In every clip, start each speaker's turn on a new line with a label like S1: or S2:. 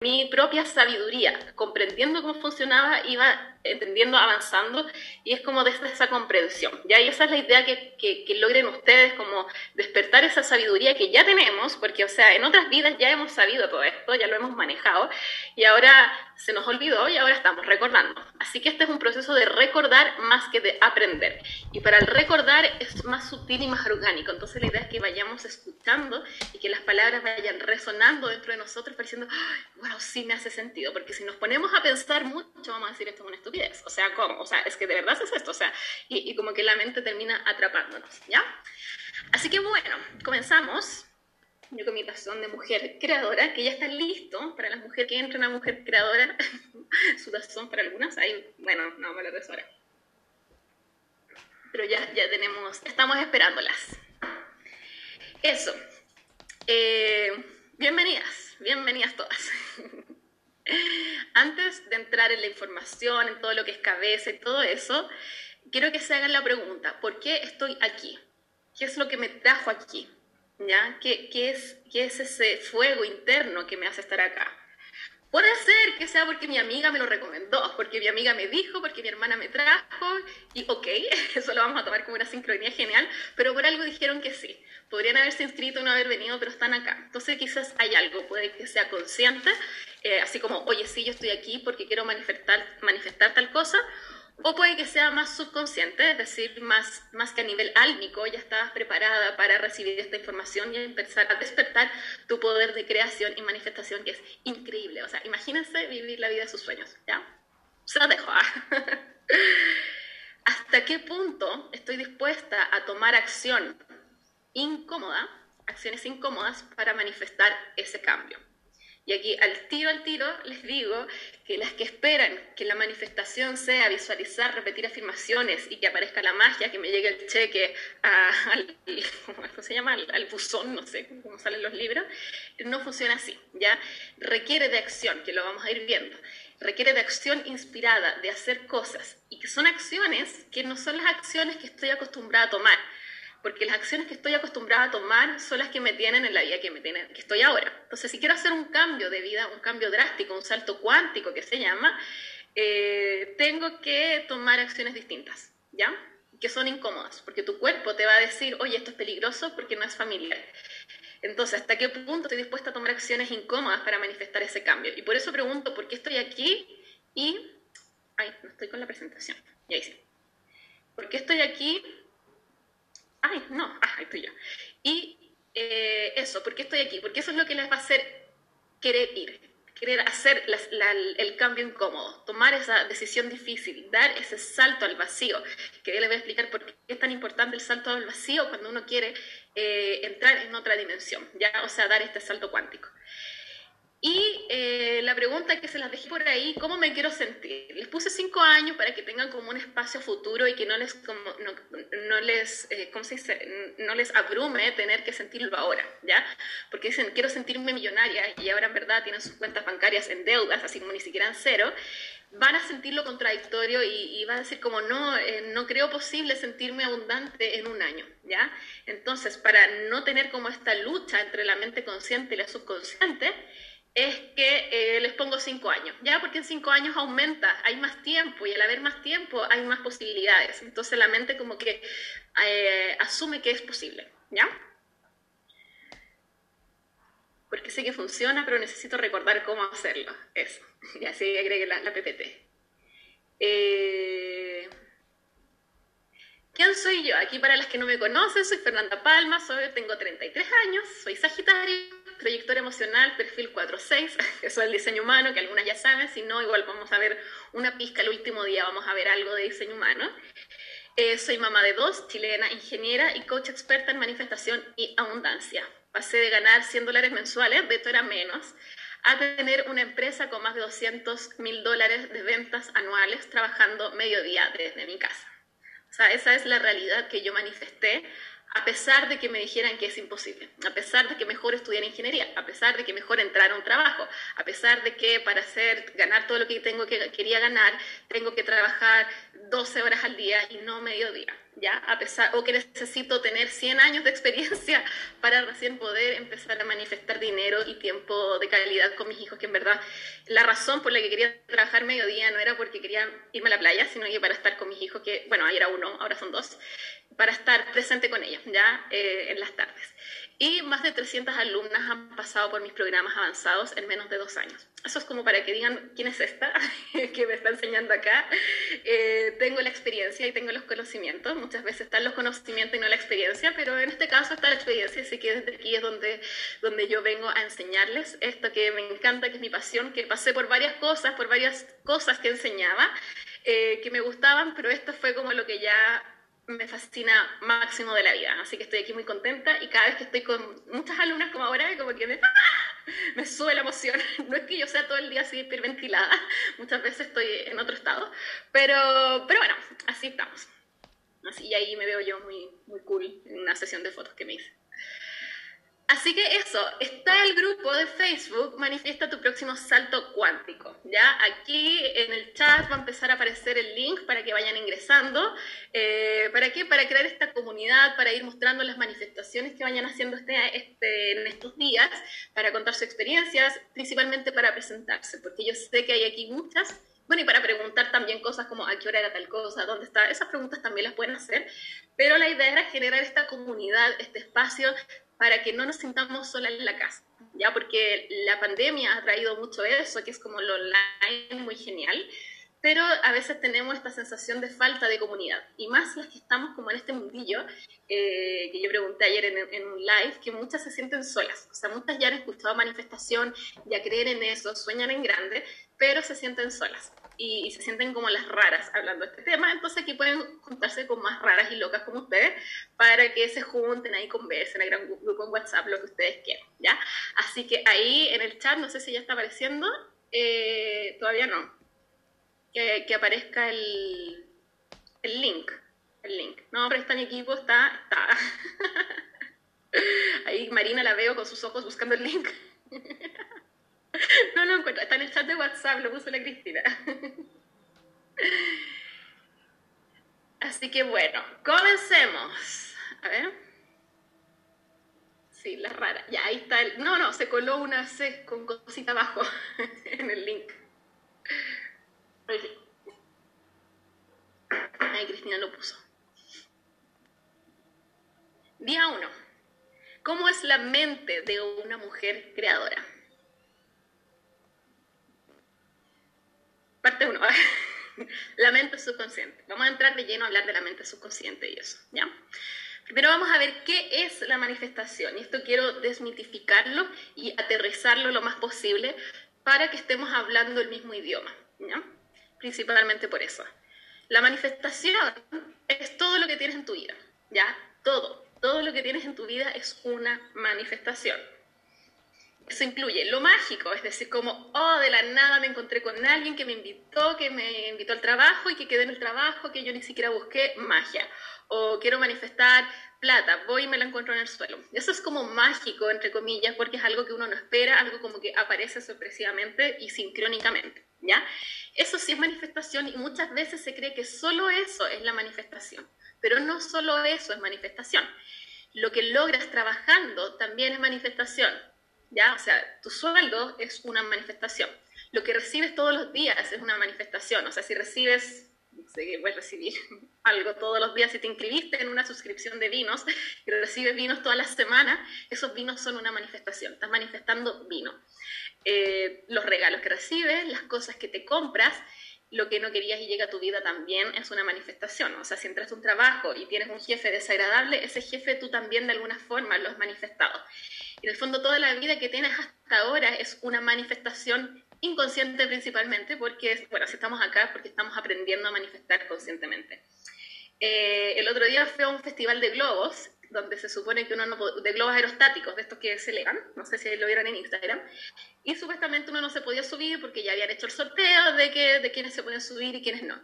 S1: mi propia sabiduría, comprendiendo cómo funcionaba, iba entendiendo, avanzando, y es como desde esa comprensión. ¿ya? Y esa es la idea que, que, logren ustedes, como despertar esa sabiduría que ya tenemos, porque, o sea, en otras vidas ya hemos sabido todo esto, ya lo hemos manejado, y ahora se nos olvidó y ahora estamos recordando. Así que este es un proceso de recordar más que de aprender. Y para el recordar es más sutil y más orgánico. Entonces la idea es que vayamos escuchando y que las palabras vayan resonando dentro de nosotros, pareciendo, wow, sí me hace sentido. Porque si nos ponemos a pensar mucho, vamos a decir esto es una estupidez. O sea, ¿cómo? O sea, es que de verdad es esto. O sea, y, y como que la mente termina atrapándonos, ¿ya? Así que bueno, comenzamos yo con mi tazón de mujer creadora, que ya está listo para las mujeres que entran a mujer creadora, su tazón para algunas, ahí, bueno, no me lo ahora. Pero ya, ya tenemos, estamos esperándolas. Eso. Eh, bienvenidas, bienvenidas todas. Antes de entrar en la información, en todo lo que es cabeza y todo eso, quiero que se hagan la pregunta, ¿por qué estoy aquí? ¿Qué es lo que me trajo aquí? ¿ya? ¿Qué, es, ¿Qué es ese fuego interno que me hace estar acá? Puede ser que sea porque mi amiga me lo recomendó, porque mi amiga me dijo, porque mi hermana me trajo, y ok, eso lo vamos a tomar como una sincronía genial, pero por algo dijeron que sí. Podrían haberse inscrito no haber venido, pero están acá. Entonces quizás hay algo, puede que sea consciente, eh, así como, oye, sí, yo estoy aquí porque quiero manifestar, manifestar tal cosa, o puede que sea más subconsciente, es decir, más, más que a nivel álmico, ya estabas preparada para recibir esta información y empezar a despertar tu poder de creación y manifestación, que es increíble. O sea, imagínense vivir la vida de sus sueños, ¿ya? Se los dejo. ¿ah? ¿Hasta qué punto estoy dispuesta a tomar acción incómoda, acciones incómodas, para manifestar ese cambio? Y aquí al tiro al tiro les digo que las que esperan que la manifestación sea visualizar, repetir afirmaciones y que aparezca la magia, que me llegue el cheque al, ¿cómo se llama? Al, buzón, no sé cómo salen los libros, no funciona así, ¿ya? Requiere de acción, que lo vamos a ir viendo. Requiere de acción inspirada, de hacer cosas, y que son acciones que no son las acciones que estoy acostumbrada a tomar porque las acciones que estoy acostumbrada a tomar son las que me tienen en la vida que, me tienen, que estoy ahora. Entonces, si quiero hacer un cambio de vida, un cambio drástico, un salto cuántico que se llama, eh, tengo que tomar acciones distintas, ¿ya? Que son incómodas, porque tu cuerpo te va a decir, oye, esto es peligroso porque no es familiar. Entonces, ¿hasta qué punto estoy dispuesta a tomar acciones incómodas para manifestar ese cambio? Y por eso pregunto, ¿por qué estoy aquí? Y... Ay, no estoy con la presentación. Ya hice. ¿Por qué estoy aquí? Ay, no, ah, ahí estoy yo. Y eh, eso, ¿por qué estoy aquí? Porque eso es lo que les va a hacer querer ir, querer hacer el cambio incómodo, tomar esa decisión difícil, dar ese salto al vacío, que yo les voy a explicar por qué es tan importante el salto al vacío cuando uno quiere eh, entrar en otra dimensión, ya, o sea, dar este salto cuántico. Y eh, la pregunta que se las dejé por ahí, ¿cómo me quiero sentir? Les puse cinco años para que tengan como un espacio futuro y que no les, como, no, no les, eh, ¿cómo se dice? no les abrume tener que sentirlo ahora, ¿ya? Porque dicen, quiero sentirme millonaria y ahora en verdad tienen sus cuentas bancarias en deudas, así como ni siquiera en cero, van a sentir lo contradictorio y, y van a decir como, no, eh, no creo posible sentirme abundante en un año, ¿ya? Entonces, para no tener como esta lucha entre la mente consciente y la subconsciente, es que eh, les pongo cinco años, ¿ya? Porque en cinco años aumenta, hay más tiempo y al haber más tiempo hay más posibilidades. Entonces la mente como que eh, asume que es posible, ¿ya? Porque sé que funciona, pero necesito recordar cómo hacerlo. Eso. Y así agregué la, la PPT. Eh, ¿Quién soy yo? Aquí para las que no me conocen, soy Fernanda Palma, soy, tengo 33 años, soy Sagitario trayectoria emocional, perfil 4-6, eso es el diseño humano, que algunas ya saben, si no, igual vamos a ver una pizca el último día, vamos a ver algo de diseño humano. Eh, soy mamá de dos, chilena, ingeniera y coach experta en manifestación y abundancia. Pasé de ganar 100 dólares mensuales, de esto era menos, a tener una empresa con más de 200 mil dólares de ventas anuales trabajando mediodía desde mi casa. Esa es la realidad que yo manifesté a pesar de que me dijeran que es imposible, a pesar de que mejor estudiar ingeniería, a pesar de que mejor entrar a un trabajo, a pesar de que para hacer, ganar todo lo que tengo que quería ganar, tengo que trabajar 12 horas al día y no medio día, ¿ya? A pesar, o que necesito tener 100 años de experiencia para recién poder empezar a manifestar dinero y tiempo de calidad con mis hijos, que en verdad la razón por la que quería trabajar mediodía no era porque quería irme a la playa, sino que para estar con mis hijos, que, bueno, ahí era uno, ahora son dos, para estar presente con ellos, ¿ya? Eh, en las tardes y más de 300 alumnas han pasado por mis programas avanzados en menos de dos años. Eso es como para que digan quién es esta que me está enseñando acá. Eh, tengo la experiencia y tengo los conocimientos. Muchas veces están los conocimientos y no la experiencia, pero en este caso está la experiencia, así que desde aquí es donde, donde yo vengo a enseñarles esto que me encanta, que es mi pasión, que pasé por varias cosas, por varias cosas que enseñaba, eh, que me gustaban, pero esto fue como lo que ya me fascina máximo de la vida. Así que estoy aquí muy contenta y cada vez que estoy con muchas alumnas como ahora, como que me, me sube la emoción. No es que yo sea todo el día así hiperventilada, muchas veces estoy en otro estado, pero, pero bueno, así estamos. Así, y ahí me veo yo muy, muy cool en una sesión de fotos que me hice. Así que eso, está el grupo de Facebook Manifiesta tu próximo salto cuántico. ¿ya? Aquí en el chat va a empezar a aparecer el link para que vayan ingresando. Eh, ¿Para qué? Para crear esta comunidad, para ir mostrando las manifestaciones que vayan haciendo este, este, en estos días, para contar sus experiencias, principalmente para presentarse, porque yo sé que hay aquí muchas bueno, y para preguntar también cosas como a qué hora era tal cosa, dónde está, esas preguntas también las pueden hacer, pero la idea era generar esta comunidad, este espacio para que no nos sintamos solas en la casa, ¿ya? Porque la pandemia ha traído mucho eso, que es como lo online muy genial, pero a veces tenemos esta sensación de falta de comunidad, y más las que estamos como en este mundillo, eh, que yo pregunté ayer en, en, un live, que muchas se sienten solas, o sea, muchas ya han escuchado manifestación, ya creen en eso, sueñan en grande, pero se sienten solas y, se sienten como las raras hablando de este tema, entonces aquí pueden juntarse con más raras y locas como ustedes para que se junten ahí, conversen, en el gran grupo en WhatsApp, lo que ustedes quieran, ¿ya? Así que ahí en el chat, no sé si ya está apareciendo, eh, todavía no, que, que aparezca el, el, link, el link. No, pero está en equipo, está, está. ahí Marina la veo con sus ojos buscando el link. Encuentro, está en el chat de WhatsApp, lo puso la Cristina. Así que bueno, comencemos. A ver. Sí, la rara. Ya, ahí está el... No, no, se coló una C con cosita abajo en el link. Ahí Cristina lo puso. Día 1. ¿Cómo es la mente de una mujer creadora? Parte 1. la mente subconsciente. Vamos a entrar de lleno a hablar de la mente subconsciente y eso, ¿ya? Primero vamos a ver qué es la manifestación. Y esto quiero desmitificarlo y aterrizarlo lo más posible para que estemos hablando el mismo idioma, ¿ya? Principalmente por eso. La manifestación es todo lo que tienes en tu vida, ¿ya? Todo. Todo lo que tienes en tu vida es una manifestación. Eso incluye lo mágico, es decir, como, oh, de la nada me encontré con alguien que me invitó, que me invitó al trabajo y que quedé en el trabajo, que yo ni siquiera busqué, magia. O quiero manifestar plata, voy y me la encuentro en el suelo. Eso es como mágico, entre comillas, porque es algo que uno no espera, algo como que aparece sorpresivamente y sincrónicamente, ¿ya? Eso sí es manifestación y muchas veces se cree que solo eso es la manifestación, pero no solo eso es manifestación. Lo que logras trabajando también es manifestación ¿ya? O sea, tu sueldo es una manifestación. Lo que recibes todos los días es una manifestación. O sea, si recibes, no sé, puedes recibir algo todos los días, si te inscribiste en una suscripción de vinos y recibes vinos todas las semanas, esos vinos son una manifestación. Estás manifestando vino. Eh, los regalos que recibes, las cosas que te compras, lo que no querías y llega a tu vida también es una manifestación. O sea, si entras a un trabajo y tienes un jefe desagradable, ese jefe tú también de alguna forma lo has manifestado. Y en el fondo toda la vida que tienes hasta ahora es una manifestación inconsciente principalmente, porque, bueno, si estamos acá porque estamos aprendiendo a manifestar conscientemente. Eh, el otro día fue a un festival de globos, donde se supone que uno no de globos aerostáticos, de estos que se elevan, no sé si lo vieron en Instagram, y supuestamente uno no se podía subir porque ya habían hecho el sorteo de, que, de quiénes se podían subir y quiénes no.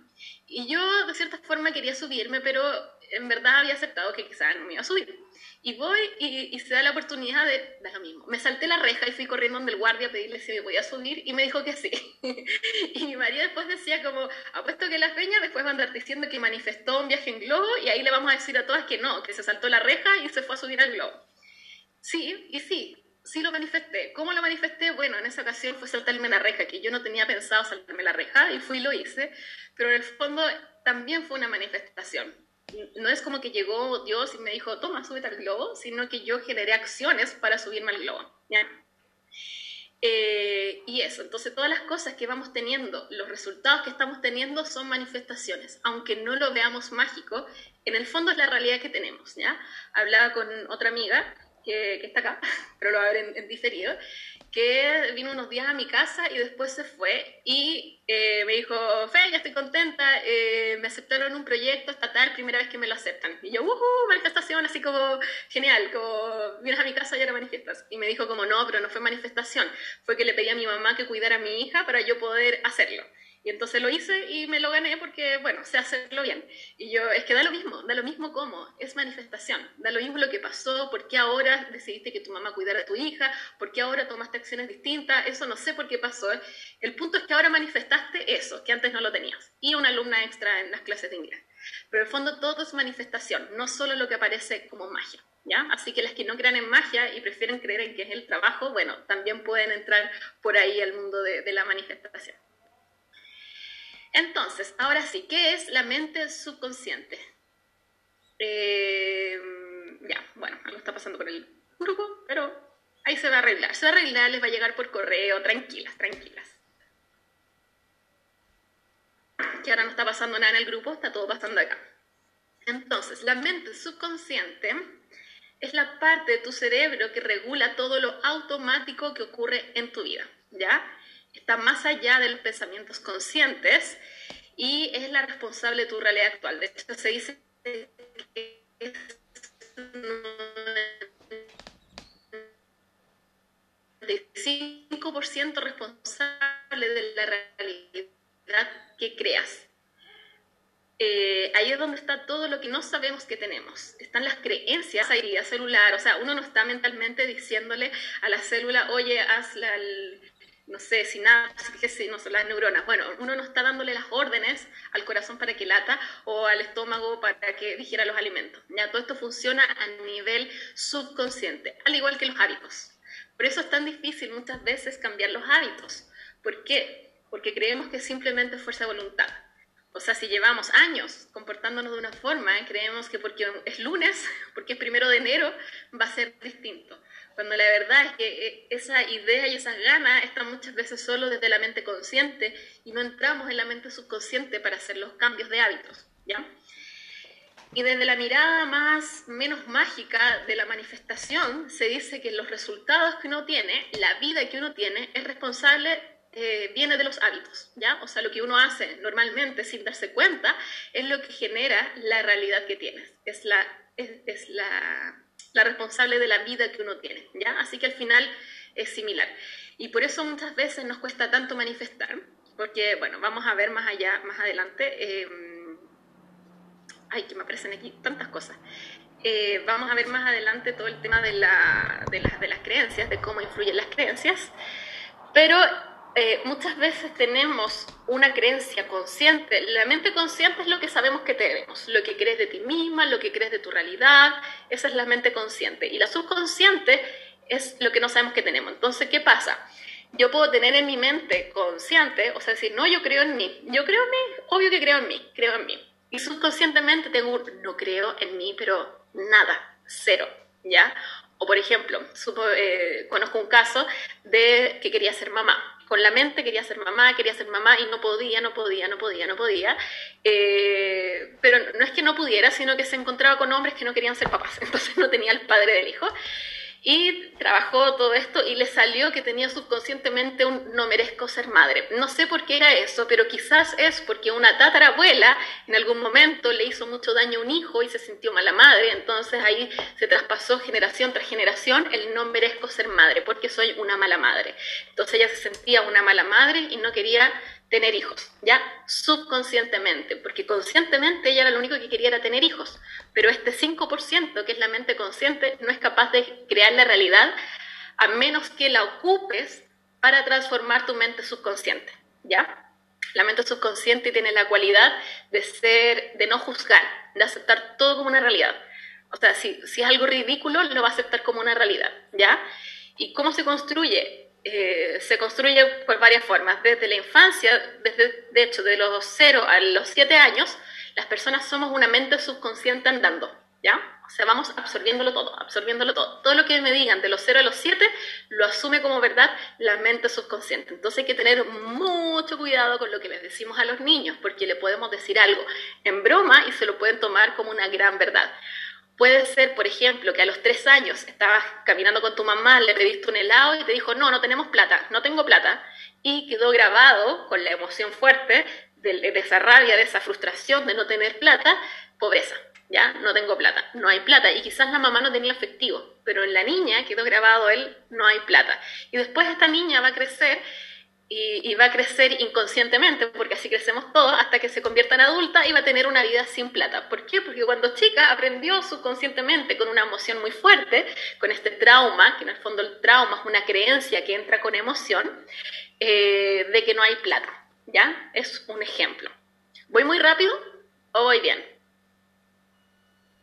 S1: Y yo de cierta forma quería subirme, pero en verdad había aceptado que quizás no me iba a subir. Y voy y, se da la oportunidad de, de lo mismo. Me salté la reja y fui corriendo donde el guardia a pedirle si me podía subir y me dijo que sí. y mi marido después decía como, apuesto que la peña después va a andar diciendo que manifestó un viaje en globo y ahí le vamos a decir a todas que no, que se saltó la reja y se fue a subir al globo. Sí, y sí, sí lo manifesté. ¿Cómo lo manifesté? Bueno, en esa ocasión fue saltarme la reja, que yo no tenía pensado saltarme la reja y fui y lo hice, pero en el fondo también fue una manifestación. No es como que llegó Dios y me dijo, toma, súbete al globo, sino que yo generé acciones para subirme al globo. Eh, y eso, entonces todas las cosas que vamos teniendo, los resultados que estamos teniendo son manifestaciones, aunque no lo veamos mágico, en el fondo es la realidad que tenemos. ¿ya? Hablaba con otra amiga que, está acá, pero lo va a ver en, diferido, que vino unos días a mi casa y después se fue y eh, me dijo, Fe, ya estoy contenta, eh, me aceptaron un proyecto estatal, primera vez que me lo aceptan. Y yo, ¡uh! Manifestación, así como genial, como vienes a mi casa y ahora manifiestas. Y me dijo como, no, pero no fue manifestación, fue que le pedí a mi mamá que cuidara a mi hija para yo poder hacerlo. Y entonces lo hice y me lo gané porque, bueno, sé hacerlo bien. Y yo, es que da lo mismo, da lo mismo cómo, es manifestación, da lo mismo lo que pasó, por qué ahora decidiste que tu mamá cuidara a tu hija, por qué ahora tomaste acciones distintas, eso no sé por qué pasó. El punto es que ahora manifestaste eso, que antes no lo tenías. Y una alumna extra en las clases de inglés. Pero en el fondo todo es manifestación, no solo lo que aparece como magia. ¿Ya? Así que las que no crean en magia y prefieren creer en que es el trabajo, bueno, también pueden entrar por ahí al mundo de la manifestación. Entonces, ahora sí, ¿qué es la mente subconsciente? Eh, ya, bueno, algo está pasando con el grupo, pero ahí se va a arreglar. Se va a arreglar, les va a llegar por correo, tranquilas, tranquilas. Que ahora no está pasando nada en el grupo, está todo pasando acá. Entonces, la mente subconsciente es la parte de tu cerebro que regula todo lo automático que ocurre en tu vida, ¿ya? Está más allá de los pensamientos conscientes y es la responsable de tu realidad actual. De hecho, se dice que es 95% responsable de la realidad que creas. Eh, ahí es donde está todo lo que no sabemos que tenemos. Están las creencias, la celular, o sea, uno no está mentalmente diciéndole a la célula, oye, haz la, no sé, sinapsis, no son las neuronas. Bueno, uno no está dándole las órdenes al corazón para que lata o al estómago para que digiera los alimentos. Ya todo esto funciona a nivel subconsciente, al igual que los hábitos. Por eso es tan difícil muchas veces cambiar los hábitos. ¿Por qué? Porque creemos que simplemente es fuerza de voluntad. O sea, si llevamos años comportándonos de una forma, creemos que porque es lunes, porque es primero de enero, va a ser distinto cuando la verdad es que eh, esa idea y esas ganas están muchas veces solo desde la mente consciente y no entramos en la mente subconsciente para hacer los cambios de hábitos, ¿ya? Y desde la mirada más menos mágica de la manifestación se dice que los resultados que uno tiene, la vida que uno tiene, es responsable eh, viene de los hábitos, ¿ya? O sea, lo que uno hace normalmente sin darse cuenta es lo que genera la realidad que tienes. Es la, es la la responsable de la vida que uno tiene, ¿ya? Así que al final es similar. Y por eso muchas veces nos cuesta tanto manifestar, porque, bueno, vamos a ver más allá, más adelante. Eh, ay, que me aparecen aquí tantas cosas. Eh, vamos a ver más adelante todo el tema de, la, de, de las creencias, de cómo influyen las creencias. Pero eh, muchas veces tenemos una creencia consciente. La mente consciente es lo que sabemos que tenemos, lo que crees de ti misma, lo que crees de tu realidad, esa es la mente consciente. Y la subconsciente es lo que no sabemos que tenemos. Entonces, ¿qué pasa? Yo puedo tener en mi mente consciente, o sea, decir, no, yo creo en mí. Yo creo en mí, obvio que creo en mí, creo en mí. Y subconscientemente tengo, no creo en mí, pero nada, cero, ¿ya? O por ejemplo, eh, conozco un caso de que quería ser mamá con la mente quería ser mamá, quería ser mamá y no podía, no podía, no podía, no podía. Eh, pero no es que no pudiera, sino que se encontraba con hombres que no querían ser papás, entonces no tenía el padre del hijo. Y trabajó todo esto y le salió que tenía subconscientemente un no merezco ser madre. No sé por qué era eso, pero quizás es porque una tatarabuela en algún momento le hizo mucho daño a un hijo y se sintió mala madre, entonces ahí se traspasó generación tras generación el no merezco ser madre porque soy una mala madre. Entonces ella se sentía una mala madre y no quería tener hijos, ya subconscientemente, porque conscientemente ella era lo único que quería era tener hijos, pero este 5%, que es la mente consciente, no es capaz de crear la realidad a menos que la ocupes para transformar tu mente subconsciente, ¿ya? La mente subconsciente tiene la cualidad de ser, de no juzgar, de aceptar todo como una realidad. O sea, si, si es algo ridículo, lo va a aceptar como una realidad, ¿ya? ¿Y cómo se construye? Eh, se construye por varias formas. Desde la infancia, desde, de hecho, de los 0 a los 7 años, las personas somos una mente subconsciente andando, ¿ya? O sea, vamos absorbiéndolo todo, absorbiéndolo todo. Todo lo que me digan de los 0 a los 7 lo asume como verdad la mente subconsciente. Entonces hay que tener mucho cuidado con lo que les decimos a los niños, porque le podemos decir algo en broma y se lo pueden tomar como una gran verdad. Puede ser, por ejemplo, que a los tres años estabas caminando con tu mamá, le pediste un helado y te dijo, no, no tenemos plata, no tengo plata. Y quedó grabado con la emoción fuerte de, esa rabia, de esa frustración de no tener plata, pobreza. ¿Ya? No tengo plata, no hay plata. Y quizás la mamá no tenía efectivo, pero en la niña quedó grabado él, no hay plata. Y después esta niña va a crecer y, va a crecer inconscientemente, porque así crecemos todos, hasta que se convierta en adulta y va a tener una vida sin plata. ¿Por qué? Porque cuando chica aprendió subconscientemente con una emoción muy fuerte, con este trauma, que en el fondo el trauma es una creencia que entra con emoción, eh, de que no hay plata. ¿Ya? Es un ejemplo. ¿Voy muy rápido o voy bien?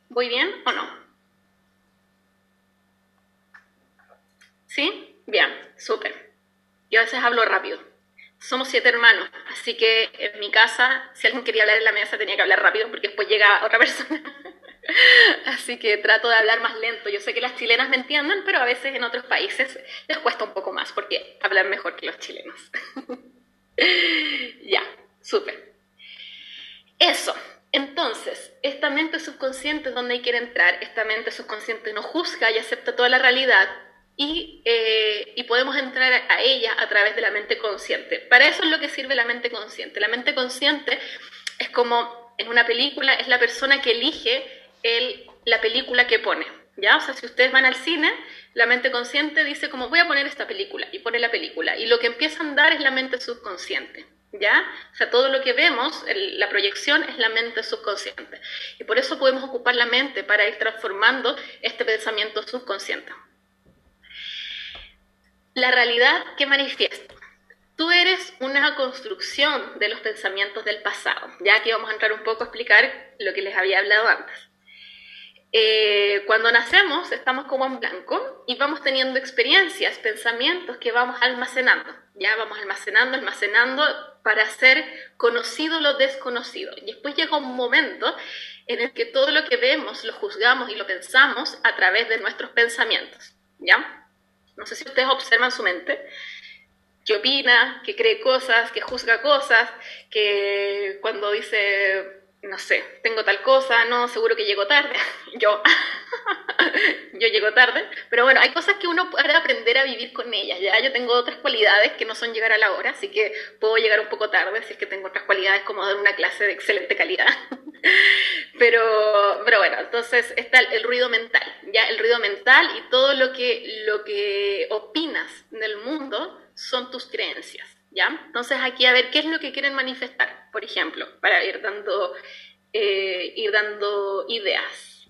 S1: ¿Voy bien o no? ¿Sí? Bien, súper. Yo a veces hablo rápido. Somos siete hermanos, así que en mi casa, si alguien quería hablar en la mesa, tenía que hablar rápido porque después llega otra persona. así que trato de hablar más lento. Yo sé que las chilenas me entienden, pero a veces en otros países les cuesta un poco más porque hablan mejor que los chilenos. ya, súper. Eso. Entonces, esta mente subconsciente es donde hay que entrar. Esta mente subconsciente no juzga y acepta toda la realidad eh, y, podemos entrar a ella a través de la mente consciente. Para eso es lo que sirve la mente consciente. La mente consciente es como en una película, es la persona que elige el, la película que pone. ¿Ya? O sea, si ustedes van al cine, la mente consciente dice como voy a poner esta película y pone la película. Y lo que empieza a andar es la mente subconsciente. ¿Ya? O sea, todo lo que vemos, la proyección es la mente subconsciente. Y por eso podemos ocupar la mente para ir transformando este pensamiento subconsciente la realidad que manifiesto. Tú eres una construcción de los pensamientos del pasado, ya que vamos a entrar un poco a explicar lo que les había hablado antes. Eh, cuando nacemos estamos como en blanco y vamos teniendo experiencias, pensamientos que vamos almacenando, ya vamos almacenando, almacenando para hacer conocido lo desconocido. Y después llega un momento en el que todo lo que vemos lo juzgamos y lo pensamos a través de nuestros pensamientos, ¿ya? No sé si ustedes observan su mente, que opina, que cree cosas, que juzga cosas, que cuando dice, no sé, tengo tal cosa, no, seguro que llego tarde, yo, yo llego tarde, pero bueno, hay cosas que uno puede aprender a vivir con ellas, ya yo tengo otras cualidades que no son llegar a la hora, así que puedo llegar un poco tarde si es que tengo otras cualidades como dar una clase de excelente calidad. pero, pero bueno, entonces está el, ruido mental, ya el ruido mental y todo lo que, lo que opinas del mundo son tus creencias, ¿ya? Entonces aquí a ver qué es lo que quieren manifestar, por ejemplo, para ir dando, eh, ir dando ideas.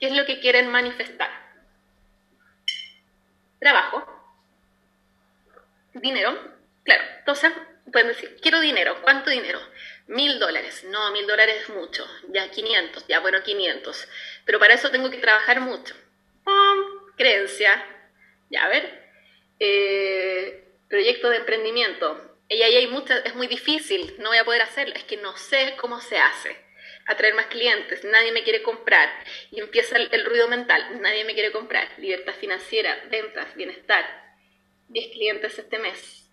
S1: ¿Qué es lo que quieren manifestar? Trabajo, dinero, claro, entonces pueden decir, quiero dinero, ¿cuánto dinero? Mil dólares, no, mil dólares es mucho, ya 500, ya bueno, 500, pero para eso tengo que trabajar mucho. creencia, ya ver, eh, proyecto de emprendimiento, y ahí hay muchas, es muy difícil, no voy a poder hacerlo, es que no sé cómo se hace. Atraer más clientes, nadie me quiere comprar. Y empieza el, el ruido mental, nadie me quiere comprar. Libertad financiera, ventas, bienestar. 10 clientes este mes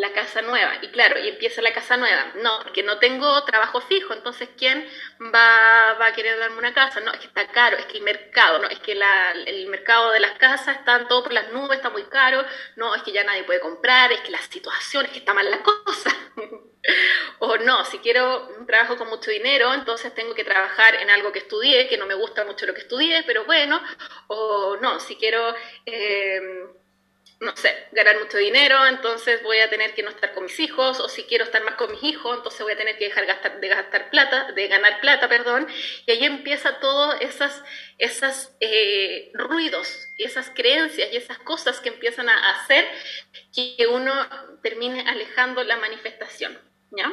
S1: la casa nueva. Y claro, y empieza la casa nueva. No, porque no tengo trabajo fijo, entonces ¿quién va, va a querer darme una casa? No, es que está caro, es que el mercado, no, es que el mercado de las casas está todo por las nubes, está muy caro, no, es que ya nadie puede comprar, es que la situación, es que está mal la cosa. o no, si quiero un trabajo con mucho dinero, entonces tengo que trabajar en algo que estudié, que no me gusta mucho lo que estudié, pero bueno, o no, si quiero... Eh, no sé, ganar mucho dinero, entonces voy a tener que no estar con mis hijos, o si quiero estar más con mis hijos, entonces voy a tener que dejar gastar, de gastar plata, de ganar plata, perdón, y ahí empieza todo esas, esas eh, ruidos, esas creencias y esas cosas que empiezan a hacer que uno termine alejando la manifestación, ¿ya?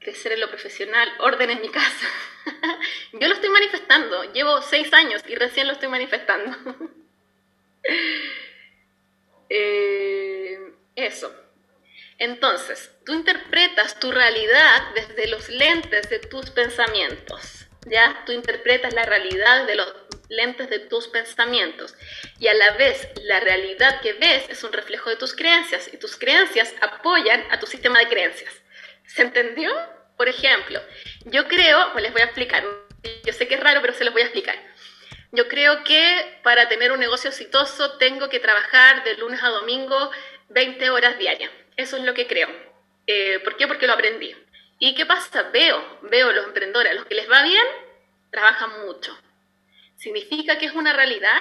S1: Crecer en lo profesional, orden en mi casa. Yo lo estoy manifestando, llevo seis años y recién lo estoy manifestando. Eh, eso. Entonces, tú interpretas tu realidad desde los lentes de tus pensamientos. ¿Ya? Tú interpretas la realidad de los lentes de tus pensamientos. Y a la vez, la realidad que ves es un reflejo de tus creencias. Y tus creencias apoyan a tu sistema de creencias. ¿Se entendió? Por ejemplo, yo creo, pues les voy a explicar. Yo sé que es raro, pero se los voy a explicar. Yo creo que para tener un negocio exitoso tengo que trabajar de lunes a domingo 20 horas diarias. Eso es lo que creo. Eh, ¿Por qué? Porque lo aprendí. ¿Y qué pasa? Veo, veo los emprendedores, los que les va bien, trabajan mucho. ¿Significa que es una realidad?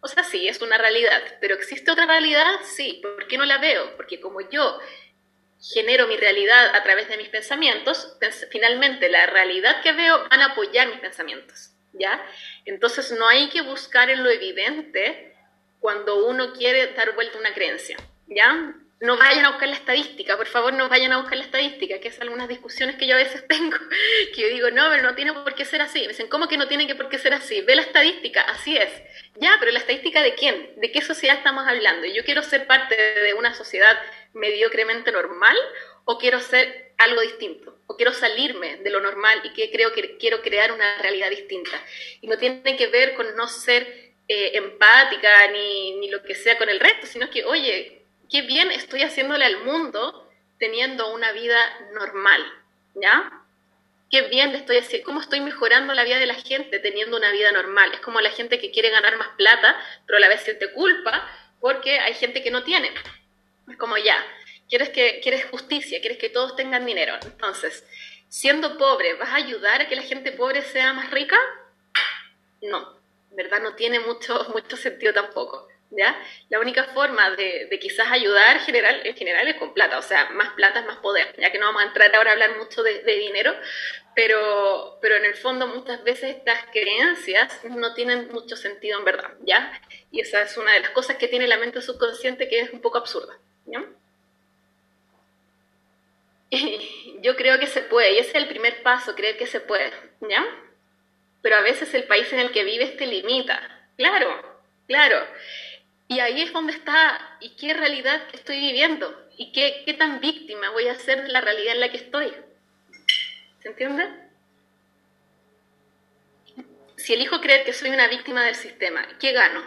S1: O sea, sí, es una realidad. ¿Pero existe otra realidad? Sí. ¿Por qué no la veo? Porque como yo genero mi realidad a través de mis pensamientos, finalmente la realidad que veo van a apoyar mis pensamientos. ¿Ya? Entonces no hay que buscar en lo evidente cuando uno quiere dar vuelta una creencia, ¿ya? No vayan a buscar la estadística, por favor, no vayan a buscar la estadística, que es algunas discusiones que yo a veces tengo, que yo digo, no, pero no tiene por qué ser así. Me dicen, ¿cómo que no tiene que por qué ser así? Ve la estadística, así es. Ya, pero la estadística de quién? ¿De qué sociedad estamos hablando? ¿Yo quiero ser parte de una sociedad mediocremente normal o quiero ser algo distinto? ¿O quiero salirme de lo normal y que creo que quiero crear una realidad distinta? Y no tiene que ver con no ser eh, empática ni, ni lo que sea con el resto, sino que, oye, qué bien estoy haciéndole al mundo teniendo una vida normal, ¿ya? Qué bien le estoy haciendo, cómo estoy mejorando la vida de la gente teniendo una vida normal. Es como la gente que quiere ganar más plata, pero a la vez siente culpa porque hay gente que no tiene. Es como ya, quieres, que, quieres justicia, quieres que todos tengan dinero. Entonces, siendo pobre, ¿vas a ayudar a que la gente pobre sea más rica? No, ¿verdad? No tiene mucho, mucho sentido tampoco. ¿Ya? La única forma de, quizás ayudar general, en general es con plata, o sea, más plata es más poder, ya que no vamos a entrar ahora a hablar mucho de, dinero, pero, pero en el fondo muchas veces estas creencias no tienen mucho sentido en verdad, ¿ya? Y esa es una de las cosas que tiene la mente subconsciente que es un poco absurda, ¿ya? yo creo que se puede, y ese es el primer paso, creer que se puede, ¿ya? Pero a veces el país en el que vives te limita, claro, claro. Y ahí es donde está, ¿y qué realidad estoy viviendo? ¿Y qué, qué tan víctima voy a ser de la realidad en la que estoy? ¿Se entiende? Si elijo creer que soy una víctima del sistema, ¿qué gano?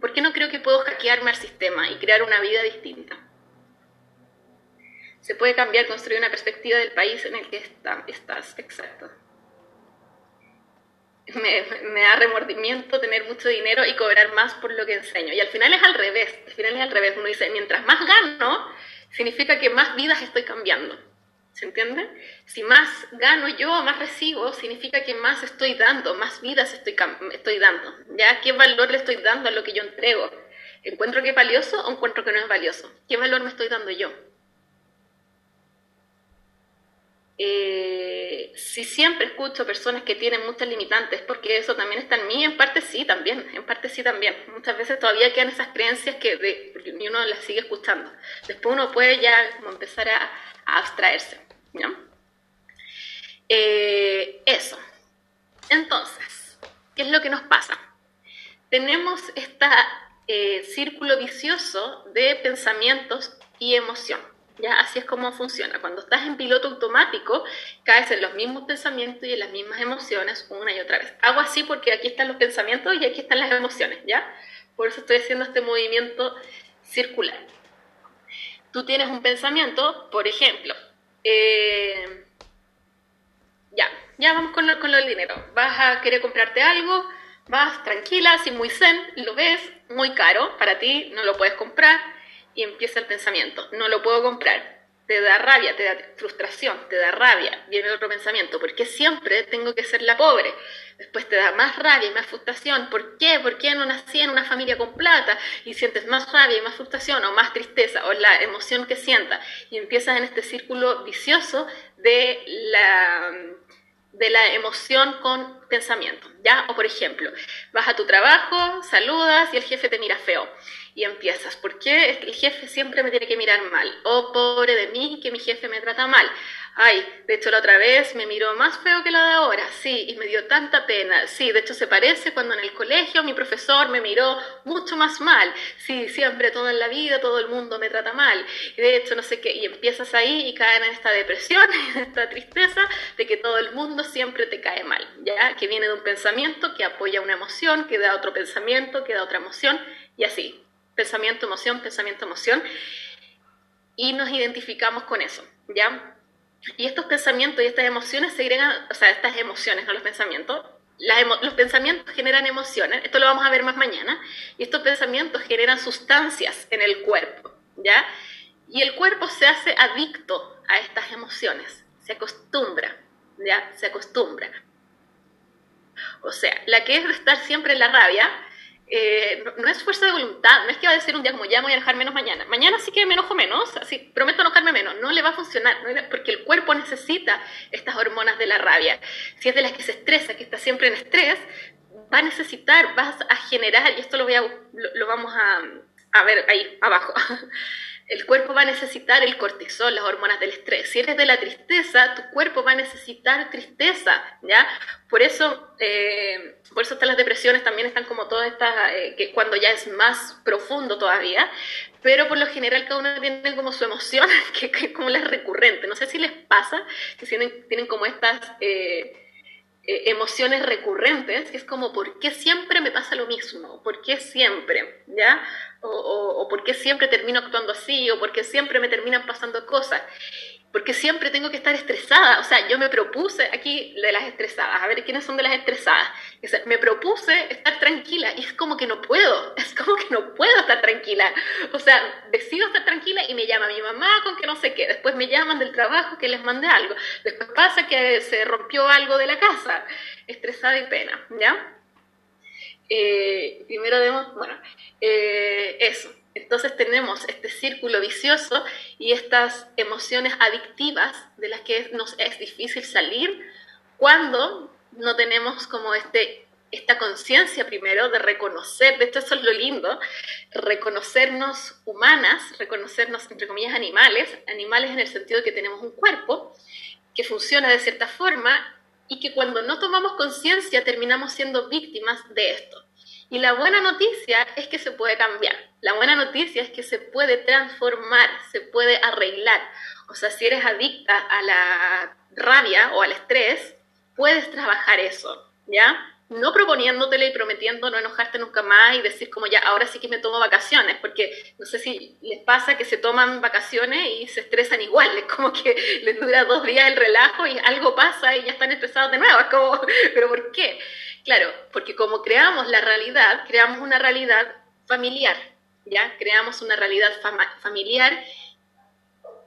S1: ¿Por qué no creo que puedo hackearme al sistema y crear una vida distinta? Se puede cambiar, construir una perspectiva del país en el que estás, exacto. Me, me, da remordimiento tener mucho dinero y cobrar más por lo que enseño. Y al final es al revés, al final es al revés. Uno dice, mientras más gano, significa que más vidas estoy cambiando. ¿Se entiende? Si más gano yo, más recibo, significa que más estoy dando, más vidas estoy, estoy dando. ¿Ya? ¿Qué valor le estoy dando a lo que yo entrego? ¿Encuentro que es valioso o encuentro que no es valioso? ¿Qué valor me estoy dando yo? Eh, si siempre escucho personas que tienen muchas limitantes, porque eso también está en mí, en parte sí también, en parte sí también. Muchas veces todavía quedan esas creencias que de, uno las sigue escuchando. Después uno puede ya como empezar a, abstraerse. ¿no? Eh, eso. Entonces, ¿qué es lo que nos pasa? Tenemos este círculo vicioso de pensamientos y emoción. ¿Ya? Así es como funciona. Cuando estás en piloto automático, caes en los mismos pensamientos y en las mismas emociones una y otra vez. Hago así porque aquí están los pensamientos y aquí están las emociones, ¿ya? Por eso estoy haciendo este movimiento circular. tú tienes un pensamiento, por ejemplo, eh, ya, ya vamos con lo, con lo del dinero. Vas a querer comprarte algo, vas tranquila, así muy zen, lo ves, muy caro para ti, no lo puedes comprar y empieza el pensamiento, no lo puedo comprar te da rabia, te da frustración, te da rabia, viene otro pensamiento, ¿por qué siempre tengo que ser la pobre? Después te da más rabia y más frustración, ¿por qué? ¿Por qué no nací en una familia con plata? Y sientes más rabia y más frustración o más tristeza o la emoción que sientas y empiezas en este círculo vicioso de la de la emoción con pensamiento, ¿ya? O por ejemplo, vas a tu trabajo, saludas y el jefe te mira feo y empiezas, ¿por qué el jefe siempre me tiene que mirar mal? Oh, pobre de mí, que mi jefe me trata mal. Ay, de hecho la otra vez me miró más feo que la de ahora, sí, y me dio tanta pena. Sí, de hecho se parece cuando en el colegio mi profesor me miró mucho más mal. Sí, siempre, toda la vida, todo el mundo me trata mal. Y de hecho no sé qué, y empiezas ahí y caen en esta depresión, en esta tristeza de que todo el mundo siempre te cae mal, ¿ya? Que viene de un pensamiento que apoya una emoción, que da otro pensamiento, que da otra emoción, y así pensamiento, emoción, pensamiento, emoción, y nos identificamos con eso, ¿ya? Y estos pensamientos y estas emociones se agregan, o sea, estas emociones, no los pensamientos, los pensamientos generan emociones, esto lo vamos a ver más mañana, y estos pensamientos generan sustancias en el cuerpo, ¿ya? Y el cuerpo se hace adicto a estas emociones, se acostumbra, ¿ya? Se acostumbra. O sea, la que es de estar siempre en la rabia, eh, no, es fuerza de voluntad, no es que va a decir un día como ya voy a enojar menos mañana. Mañana sí que me enojo menos, así prometo enojarme menos. No le va a funcionar, porque el cuerpo necesita estas hormonas de la rabia. Si es de las que se estresa, que está siempre en estrés, va a necesitar, vas a generar, y esto lo, voy a, lo vamos a, a ver ahí abajo. el cuerpo va a necesitar el cortisol, las hormonas del estrés. Si eres de la tristeza, tu cuerpo va a necesitar tristeza, ¿ya? Por eso, eh, por eso están las depresiones, también están como todas estas, eh, que cuando ya es más profundo todavía, pero por lo general cada uno tiene como su emoción, que, es como la recurrente. No sé si les pasa, que tienen, tienen como estas... Eh, emociones recurrentes, que es como, ¿por qué siempre me pasa lo mismo? ¿Por qué siempre? ¿Ya? o, por qué siempre termino actuando así, o por qué siempre me terminan pasando cosas, porque siempre tengo que estar estresada. O sea, yo me propuse aquí de las estresadas, a ver quiénes son de las estresadas. me propuse estar tranquila y es como que no puedo, es como que no puedo estar tranquila. O sea, decido estar tranquila y me llama mi mamá con que no sé qué, después me llaman del trabajo que les mandé algo, después pasa que se rompió algo de la casa, estresada y pena, ¿ya? Eh, primero debemos, bueno, eh, eso. Entonces tenemos este círculo vicioso y estas emociones adictivas de las que nos es difícil salir cuando no tenemos como este, esta conciencia primero de reconocer, de eso es lo lindo, reconocernos humanas, reconocernos entre comillas animales, animales en el sentido de que tenemos un cuerpo que funciona de cierta forma y que cuando no tomamos conciencia terminamos siendo víctimas de esto. Y la buena noticia es que se puede cambiar. La buena noticia es que se puede transformar, se puede arreglar. O sea, si eres adicta a la rabia o al estrés, puedes trabajar eso, ¿ya? No proponiéndotelo y prometiendo no enojarte nunca más y decir como ya, ahora sí que me tomo vacaciones, porque no sé si les pasa que se toman vacaciones y se estresan igual, es como que les dura dos días el relajo y algo pasa y ya están estresados de nuevo, es como, pero ¿por qué? Claro, porque como creamos la realidad, creamos una realidad familiar, ¿ya? Creamos una realidad familiar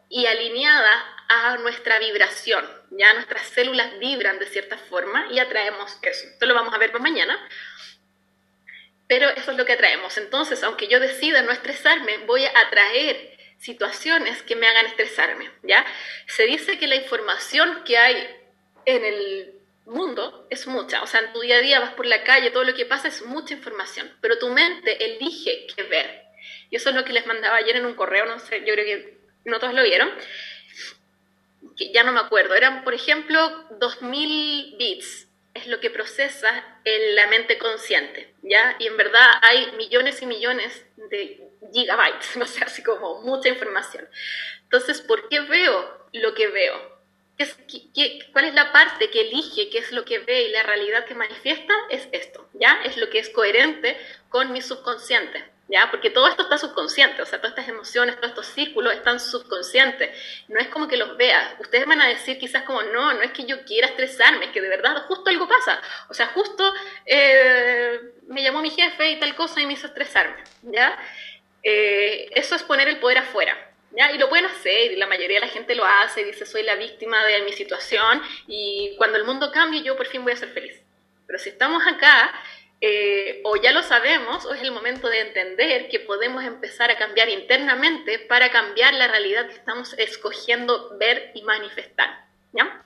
S1: y alineada a nuestra vibración, ¿ya? Nuestras células vibran de cierta forma y atraemos eso. Esto lo vamos a ver para mañana. Pero eso es lo que atraemos. Entonces, aunque yo decida no estresarme, voy a atraer situaciones que me hagan estresarme, ¿ya? Se dice que la información que hay en el mundo es mucha, o sea, en tu día a día vas por la calle, todo lo que pasa es mucha información, pero tu mente elige qué ver. Y eso es lo que les mandaba ayer en un correo, no sé, yo creo que no todos lo vieron, que ya no me acuerdo, eran, por ejemplo, 2000 bits, es lo que procesa en la mente consciente, ¿ya? Y en verdad hay millones y millones de gigabytes, no sé, así como mucha información. Entonces, ¿por qué veo lo que veo? Cuál es la parte que elige, qué es lo que ve y la realidad que manifiesta? Es esto, ¿ya? Es lo que es coherente con mi subconsciente, ¿ya? Porque todo esto está subconsciente, o sea, todas estas emociones, todos estos círculos están subconscientes. No es como que los vea. Ustedes van a decir quizás como, no, no es que yo quiera estresarme, es que de verdad justo algo pasa. O sea, justo eh, me llamó mi jefe y tal cosa y me hizo estresarme, ¿ya? Eh, eso es poner el poder afuera. ¿Ya? Y lo pueden hacer, y la mayoría de la gente lo hace, dice, soy la víctima de mi situación, y cuando el mundo cambie yo por fin voy a ser feliz. Pero si estamos acá eh, o ya lo sabemos, o es el momento de entender que podemos empezar a cambiar internamente para cambiar la realidad que estamos escogiendo ver y manifestar. ¿ya?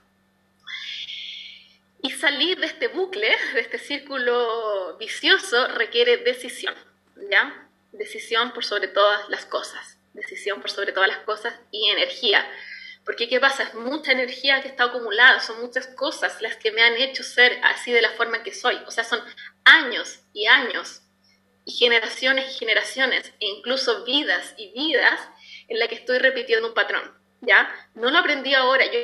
S1: Y salir de este bucle, de este círculo vicioso, requiere decisión. ¿ya? Decisión por sobre todas las cosas. Decisión por sobre todas las cosas y energía. Porque ¿qué pasa? Es mucha energía que está acumulada, son muchas cosas las que me han hecho ser así de la forma que soy. O sea, son años y años y generaciones y generaciones e incluso vidas y vidas en la que estoy repitiendo un patrón, ¿ya? No lo aprendí ahora, yo,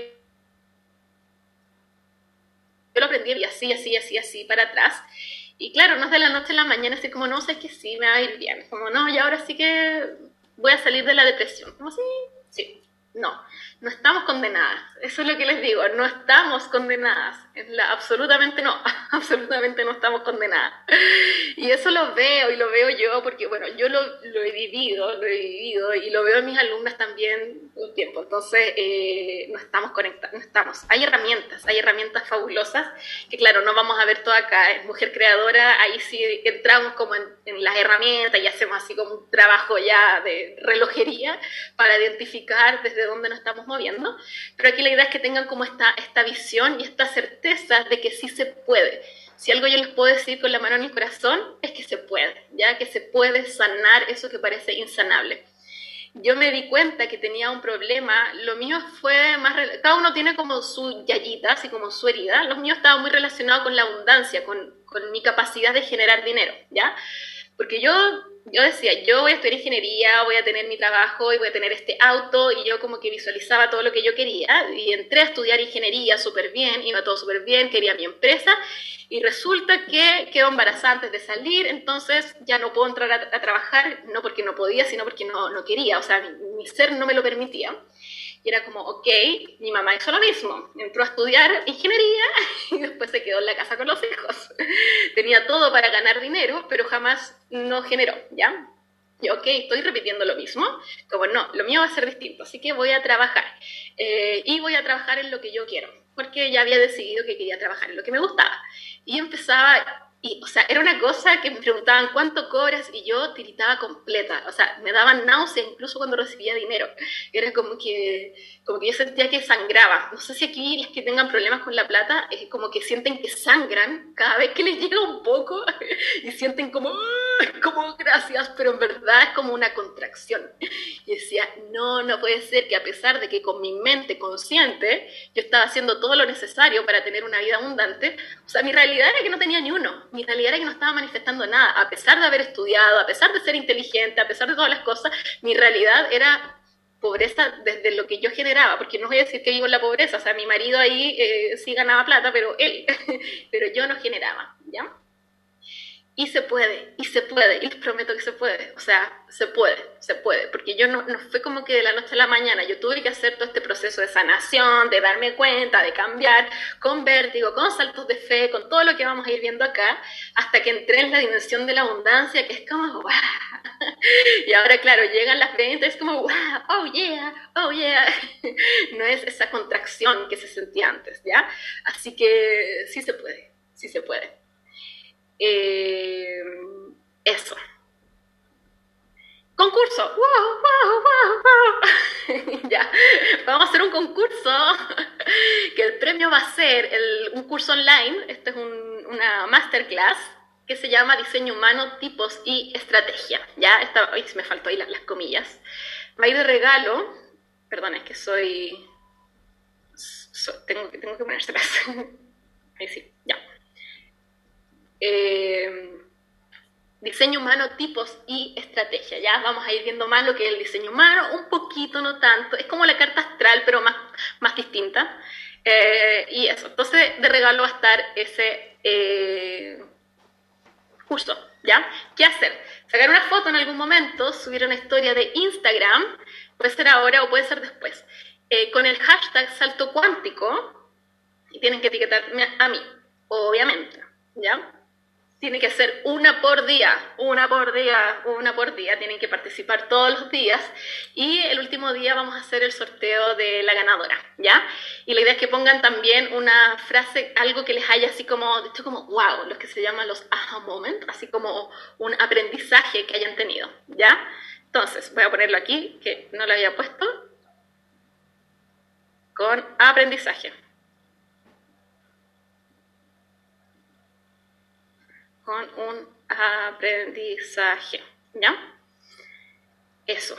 S1: yo lo aprendí así, así, así, así para atrás. Y claro, no es de la noche a la mañana, así como, no, sé que sí, me va a ir bien. Como, no, y ahora sí que voy a salir de la depresión. Como, sí, sí, no no estamos condenadas. Eso es lo que les digo, no estamos condenadas. La, absolutamente no, absolutamente no estamos condenadas. Y eso lo veo y lo veo yo porque, bueno, yo lo, lo he vivido, lo he vivido y lo veo en mis alumnas también un tiempo. Entonces, eh, no estamos conectados, no estamos. Hay herramientas, hay herramientas fabulosas que, claro, no vamos a ver todo acá. En Mujer Creadora, ahí sí entramos como en, en las herramientas y hacemos así como un trabajo ya de relojería para identificar desde dónde nos estamos moviendo, pero aquí la idea es que tengan como esta, esta visión y esta certeza de que sí se puede. Si algo yo les puedo decir con la mano en el corazón es que se puede, ya que se puede sanar eso que parece insanable. Yo me di cuenta que tenía un problema, lo mío fue más, cada uno tiene como su yayita, así como su herida, los míos estaban muy relacionados con la abundancia, con, con mi capacidad de generar dinero, ¿ya? Porque yo yo decía, yo voy a estudiar ingeniería, voy a tener mi trabajo y voy a tener este auto y yo como que visualizaba todo lo que yo quería y entré a estudiar ingeniería súper bien, iba todo súper bien, quería mi empresa y resulta que quedo embarazada antes de salir, entonces ya no puedo entrar a, trabajar, no porque no podía, sino porque no, no quería, o sea, mi ser no me lo permitía. Y era como, ok, mi mamá hizo lo mismo. Entró a estudiar ingeniería y después se quedó en la casa con los hijos. Tenía todo para ganar dinero, pero jamás no generó, ¿ya? Y ok, estoy repitiendo lo mismo. Como no, lo mío va a ser distinto, así que voy a trabajar. Eh, y voy a trabajar en lo que yo quiero, porque ya había decidido que quería trabajar en lo que me gustaba. Y empezaba y, o sea, era una cosa que me preguntaban cuánto cobras y yo tiritaba completa. O sea, me daban náuseas incluso cuando recibía dinero. Era como que, como que yo sentía que sangraba. No sé si aquí las que tengan problemas con la plata es como que sienten que sangran cada vez que les llega un poco y sienten como, como gracias, pero en verdad es como una contracción. Y decía, no, no puede ser que a pesar de que con mi mente consciente yo estaba haciendo todo lo necesario para tener una vida abundante, o sea, mi realidad era que no tenía ni uno mi realidad era que no estaba manifestando nada. A pesar de haber estudiado, a pesar de ser inteligente, a pesar de todas las cosas, mi realidad era pobreza desde lo que yo generaba, porque no voy a decir que vivo en la pobreza, o sea, mi marido ahí eh, sí ganaba plata, pero él, pero yo no generaba, ¿ya? Y se puede, y se puede, y les prometo que se puede, o sea, se puede, se puede, porque yo no, no fue como que de la noche a la mañana, yo tuve que hacer todo este proceso de sanación, de darme cuenta, de cambiar, con vértigo, con saltos de fe, con todo lo que vamos a ir viendo acá, hasta que entré en la dimensión de la abundancia, que es como, wow. Y ahora, claro, llegan las ventas, es como, wow, oh yeah, oh yeah. No es esa contracción que se sentía antes, ¿ya? Así que sí se puede, sí se puede. Eh, eso. Concurso. ya. Vamos a hacer un concurso que el premio va a ser un curso online. Este es una masterclass que se llama Diseño Humano, Tipos y Estrategia. Ya, esta, se me faltó ahí las, las comillas. Va a ir de regalo. Perdón, es que soy... tengo, que poner Ahí sí, ya. Eh, diseño humano, tipos y estrategia. Ya vamos a ir viendo más lo que es el diseño humano, un poquito, no tanto. Es como la carta astral, pero más, más distinta. Eh, y eso. Entonces, de regalo va a estar ese eh, curso ¿ya? ¿Qué hacer? Sacar una foto en algún momento, subir una historia de Instagram, puede ser ahora o puede ser después, eh, con el hashtag salto cuántico, y tienen que etiquetarme a mí, obviamente, ¿ya? Tiene que ser una por día, una por día, una por día, tienen que participar todos los días y el último día vamos a hacer el sorteo de la ganadora, ¿ya? Y la idea es que pongan también una frase, algo que les haya así como, de hecho como, wow, los que se llaman los aha moment, así como un aprendizaje que hayan tenido, ¿ya? Entonces, voy a ponerlo aquí, que no lo había puesto, con aprendizaje. Con un aprendizaje. ¿Ya? Eso.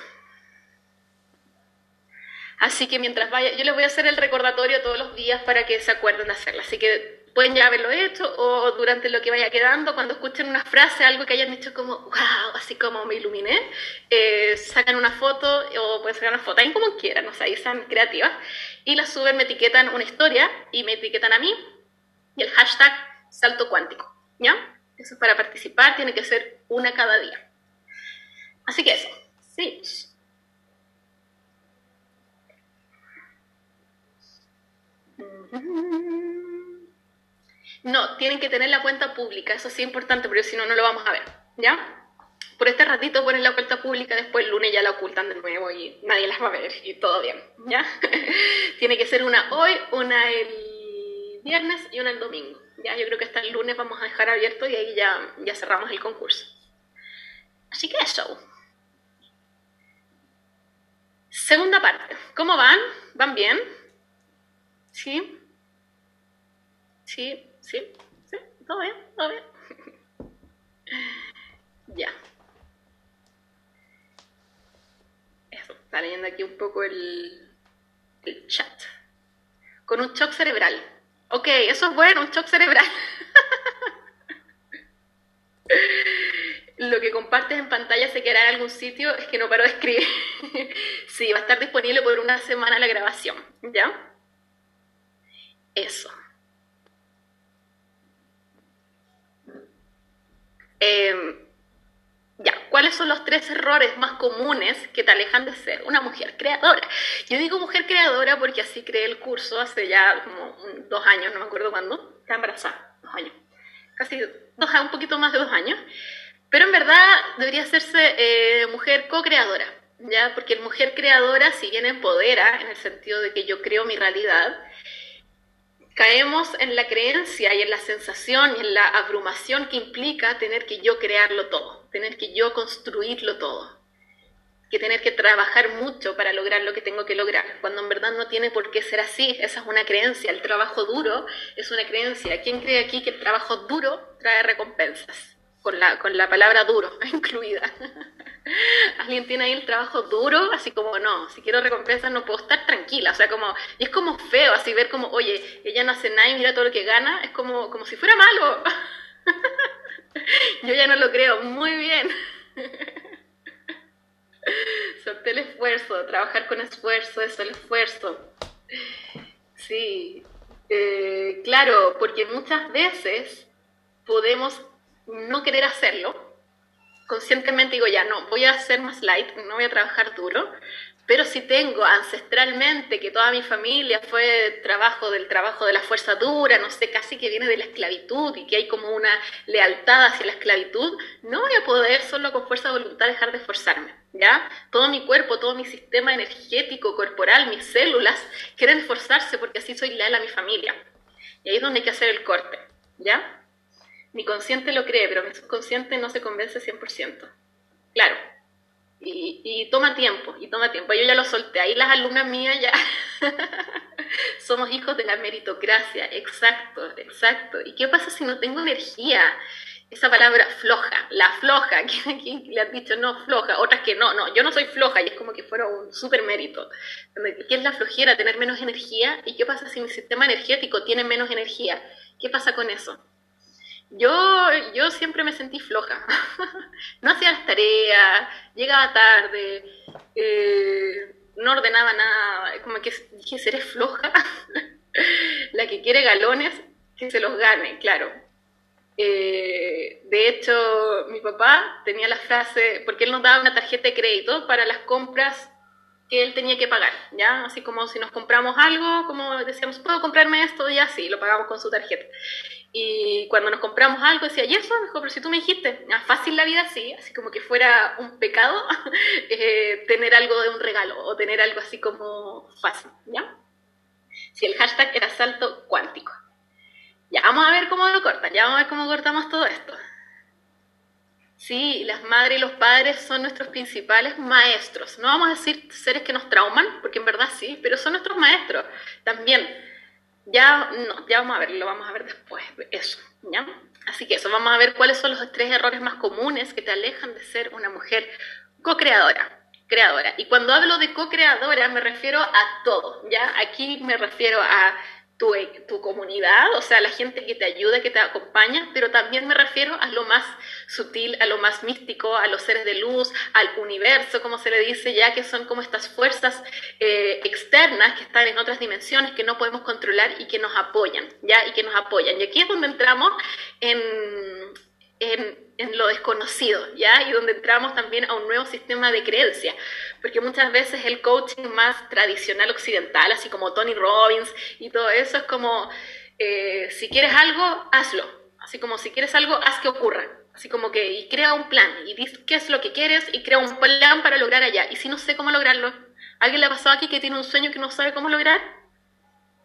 S1: Así que mientras vaya, yo les voy a hacer el recordatorio todos los días para que se acuerden de hacerlo. Así que pueden ya haberlo hecho o durante lo que vaya quedando, cuando escuchen una frase, algo que hayan dicho como, wow, así como me iluminé, eh, sacan una foto o pueden sacar una foto, ahí como quieran, o sea, ahí sean creativas, y la suben, me etiquetan una historia y me etiquetan a mí y el hashtag salto cuántico, ¿ya? Eso es para participar, tiene que ser una cada día. Así que eso, sí. No, tienen que tener la cuenta pública, eso sí es importante, porque si no, no lo vamos a ver, ¿ya? Por este ratito ponen la cuenta pública, después el lunes ya la ocultan de nuevo y nadie las va a ver y todo bien, ¿ya? Tiene que ser una hoy, una el viernes y una el domingo. Ya, yo creo que hasta el lunes vamos a dejar abierto y ahí ya, ya cerramos el concurso. Así que eso. Segunda parte. ¿Cómo van? ¿Van bien? ¿Sí? ¿Sí? ¿Sí? ¿Sí? ¿Todo bien? ¿Todo bien? ya. Eso. Está leyendo aquí un poco el, el chat. Con un shock cerebral. Ok, eso es bueno, un shock cerebral. Lo que compartes en pantalla se quedará en algún sitio, es que no paro de escribir. sí, va a estar disponible por una semana la grabación, ¿ya? Eso. Eh, ¿cuáles son los tres errores más comunes que te alejan de ser una mujer creadora? Yo digo mujer creadora porque así creé el curso hace ya como dos años, no me acuerdo cuándo, estaba embarazada, dos años, casi dos, un poquito más de dos años, pero en verdad debería hacerse eh, mujer co-creadora, ¿ya? Porque el mujer creadora, si bien empodera, en el sentido de que yo creo mi realidad, caemos en la creencia y en la sensación y en la abrumación que implica tener que yo crearlo todo, tener que yo construirlo todo, que tener que trabajar mucho para lograr lo que tengo que lograr, cuando en verdad no tiene por qué ser así, esa es una creencia, el trabajo duro es una creencia. ¿Quién cree aquí que el trabajo duro trae recompensas? Con la, con la palabra duro incluida. alguien tiene ahí el trabajo duro, así como no, si quiero recompensas no puedo estar tranquila, o sea, como, y es como feo así ver como, oye, ella no hace nada y mira todo lo que gana, es como, como si fuera malo. Yo ya no lo creo, muy bien. Solté el esfuerzo, trabajar con esfuerzo, eso, el esfuerzo. Sí, eh, claro, porque muchas veces podemos no querer hacerlo, conscientemente digo, ya no, voy a hacer más light, no voy a trabajar duro, pero si tengo ancestralmente que toda mi familia fue trabajo del trabajo de la fuerza dura, no sé, casi que viene de la esclavitud y que hay como una lealtad hacia la esclavitud, no voy a poder solo con fuerza de voluntad dejar de esforzarme, ¿ya? Todo mi cuerpo, todo mi sistema energético, corporal, mis células quieren esforzarse porque así soy leal a mi familia. Y ahí es donde hay que hacer el corte, ¿ya? Mi consciente lo cree, pero mi subconsciente no se convence 100%. Claro. Y, toma tiempo, y toma tiempo. Yo ya lo solté. Ahí las alumnas mías ya somos hijos de la meritocracia. Exacto, exacto. ¿Y qué pasa si no tengo energía? Esa palabra floja, la floja, ¿quién le han dicho no floja? Otras que no, no, yo no soy floja y es como que fuera un súper mérito. ¿Qué es la flojera? Tener menos energía. ¿Y qué pasa si mi sistema energético tiene menos energía? ¿Qué pasa con eso? Yo, yo siempre me sentí floja. no hacía las tareas, llegaba tarde, eh, no ordenaba nada. Como que dije, seré floja. La que quiere galones, que se los gane, claro. Eh, de hecho, mi papá tenía la frase, porque él nos daba una tarjeta de crédito para las compras que él tenía que pagar, ¿ya? Así como si nos compramos algo, como decíamos, ¿puedo comprarme esto? Ya sí, lo pagamos con su tarjeta. Y cuando nos compramos algo decía, ¿y eso? Dijo, pero si tú me dijiste, ah, fácil la vida, sí, así como que fuera un pecado eh, tener algo de un regalo o tener algo así como fácil, ¿ya? Si el hashtag era salto cuántico. Ya, vamos a ver cómo lo cortan, ya vamos a ver cómo cortamos todo esto. Sí, las madres y los padres son nuestros principales maestros. No vamos a decir seres que nos trauman, porque en verdad sí, pero son nuestros maestros también ya, no, ya vamos a ver, lo vamos a ver después, eso, ¿ya? Así que eso, vamos a ver cuáles son los tres errores más comunes que te alejan de ser una mujer co-creadora, creadora. Y cuando hablo de co-creadora me refiero a todo, ¿ya? Aquí me refiero a tu, tu, comunidad, o sea, la gente que te ayuda, que te acompaña, pero también me refiero a lo más sutil, a lo más místico, a los seres de luz, al universo, como se le dice ya, que son como estas fuerzas eh, externas que están en otras dimensiones que no podemos controlar y que nos apoyan, ¿ya? Y que nos apoyan. Y aquí es donde entramos en, en lo desconocido, ¿ya? Y donde entramos también a un nuevo sistema de creencia, porque muchas veces el coaching más tradicional occidental, así como Tony Robbins y todo eso, es como, eh, si quieres algo, hazlo, así como si quieres algo, haz que ocurra, así como que, y crea un plan, y dice qué es lo que quieres, y crea un plan para lograr allá, y si no sé cómo lograrlo, ¿alguien le ha pasado aquí que tiene un sueño que no sabe cómo lograr?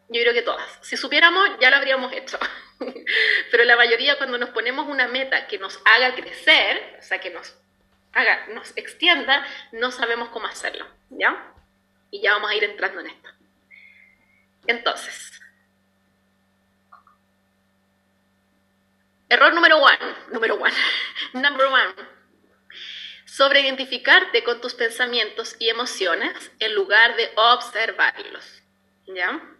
S1: Yo creo que todas. Si supiéramos, ya lo habríamos hecho. Pero la mayoría cuando nos ponemos una meta que nos haga crecer, o sea, que nos haga, nos extienda, no sabemos cómo hacerlo, ¿ya? Y ya vamos a ir entrando en esto. Entonces, error número uno, número uno, number one, sobre identificarte con tus pensamientos y emociones en lugar de observarlos, ¿ya?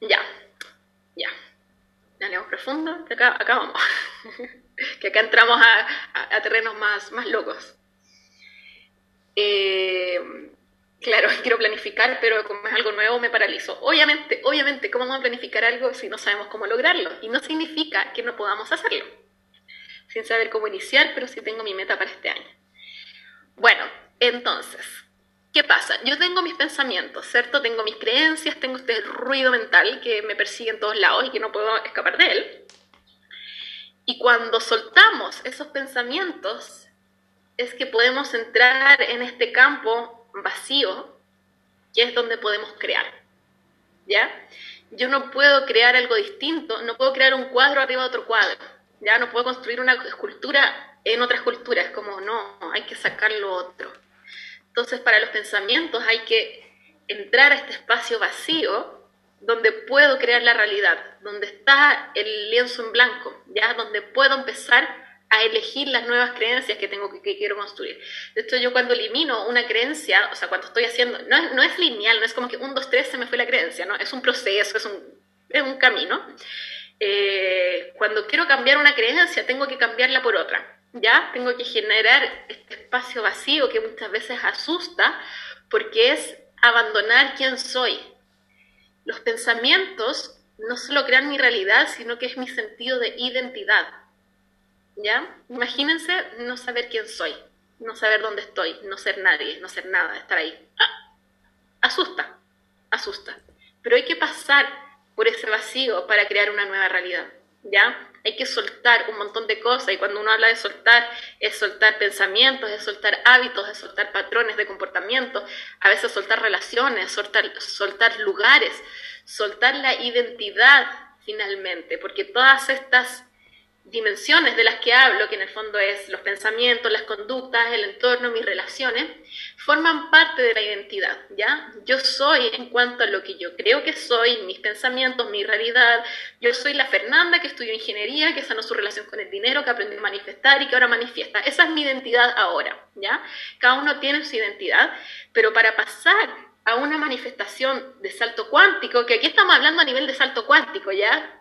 S1: Ya, ya. Leemos profundo, que acá, acá vamos. que acá entramos a, terrenos más, más locos. Eh, claro, quiero planificar, pero como es algo nuevo me paralizo. Obviamente, obviamente, ¿cómo vamos a planificar algo si no sabemos cómo lograrlo? Y no significa que no podamos hacerlo. Sin saber cómo iniciar, pero sí tengo mi meta para este año. Bueno, entonces, ¿Qué pasa? Yo tengo mis pensamientos, ¿cierto? Tengo mis creencias, tengo este ruido mental que me persigue en todos lados y que no puedo escapar de él. Y cuando soltamos esos pensamientos, es que podemos entrar en este campo vacío, que es donde podemos crear. ¿Ya? Yo no puedo crear algo distinto, no puedo crear un cuadro arriba de otro cuadro. Ya no puedo construir una escultura en otra escultura, es como no, hay que sacar lo otro. Entonces, para los pensamientos hay que entrar a este espacio vacío donde puedo crear la realidad, donde está el lienzo en blanco, ya donde puedo empezar a elegir las nuevas creencias que tengo que, quiero construir. De hecho, yo cuando elimino una creencia, o sea, cuando estoy haciendo, no es, no es lineal, no es como que un, dos, tres se me fue la creencia, ¿no? Es un proceso, es un, es un camino. Eh, cuando quiero cambiar una creencia, tengo que cambiarla por otra. ¿Ya? Tengo que generar este espacio vacío que muchas veces asusta porque es abandonar quién soy. Los pensamientos no solo crean mi realidad, sino que es mi sentido de identidad. ¿Ya? Imagínense no saber quién soy, no saber dónde estoy, no ser nadie, no ser nada, estar ahí. ¡Ah! Asusta, asusta. Pero hay que pasar por ese vacío para crear una nueva realidad. ¿Ya? Hay que soltar un montón de cosas y cuando uno habla de soltar es soltar pensamientos, es soltar hábitos, es soltar patrones de comportamiento, a veces soltar relaciones, soltar, soltar lugares, soltar la identidad finalmente, porque todas estas dimensiones de las que hablo, que en el fondo es los pensamientos, las conductas, el entorno, mis relaciones, forman parte de la identidad, ¿ya? Yo soy en cuanto a lo que yo creo que soy, mis pensamientos, mi realidad. Yo soy la Fernanda que estudió ingeniería, que sanó su relación con el dinero, que aprendió a manifestar y que ahora manifiesta. Esa es mi identidad ahora, ¿ya? Cada uno tiene su identidad, pero para pasar a una manifestación de salto cuántico, que aquí estamos hablando a nivel de salto cuántico, ¿ya?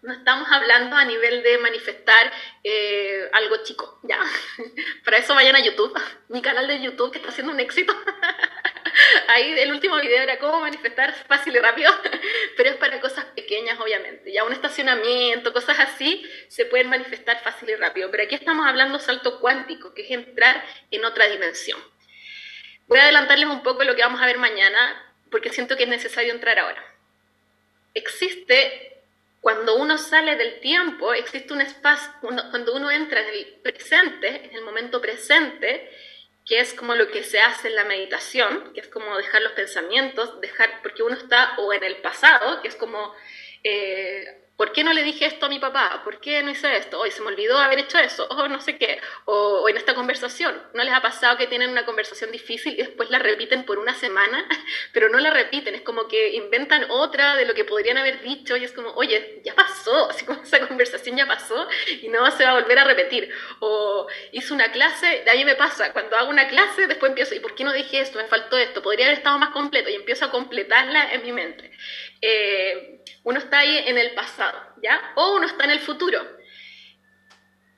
S1: No estamos hablando a nivel de manifestar eh, algo chico, ¿ya? Para eso vayan a YouTube, mi canal de YouTube que está haciendo un éxito. ahí el último video era cómo manifestar fácil y rápido, pero es para cosas pequeñas, obviamente. Ya un estacionamiento, cosas así, se pueden manifestar fácil y rápido. Pero aquí estamos hablando salto cuántico, que es entrar en otra dimensión. Voy a adelantarles un poco lo que vamos a ver mañana, porque siento que es necesario entrar ahora. Existe, cuando uno sale del tiempo, existe un espacio, cuando uno entra en el presente, en el momento presente, que es como lo que se hace en la meditación, que es como dejar los pensamientos, dejar, porque uno está o en el pasado, que es como eh, ¿por qué no le dije esto a mi papá? ¿Por qué no hice esto? Hoy se me olvidó haber hecho eso, o no sé qué, o, en esta conversación. ¿No les ha pasado que tienen una conversación difícil y después la repiten por una semana, pero no la repiten? Es como que inventan otra de lo que podrían haber dicho y es como, oye, ya pasó, así como esa conversación ya pasó y no se va a volver a repetir. O hice una clase, de ahí me pasa, cuando hago una clase después empiezo, ¿y por qué no dije esto? Me faltó esto, podría haber estado más completo y empiezo a completarla en mi mente. Eh, uno está ahí en el pasado, ¿ya? O uno está en el futuro.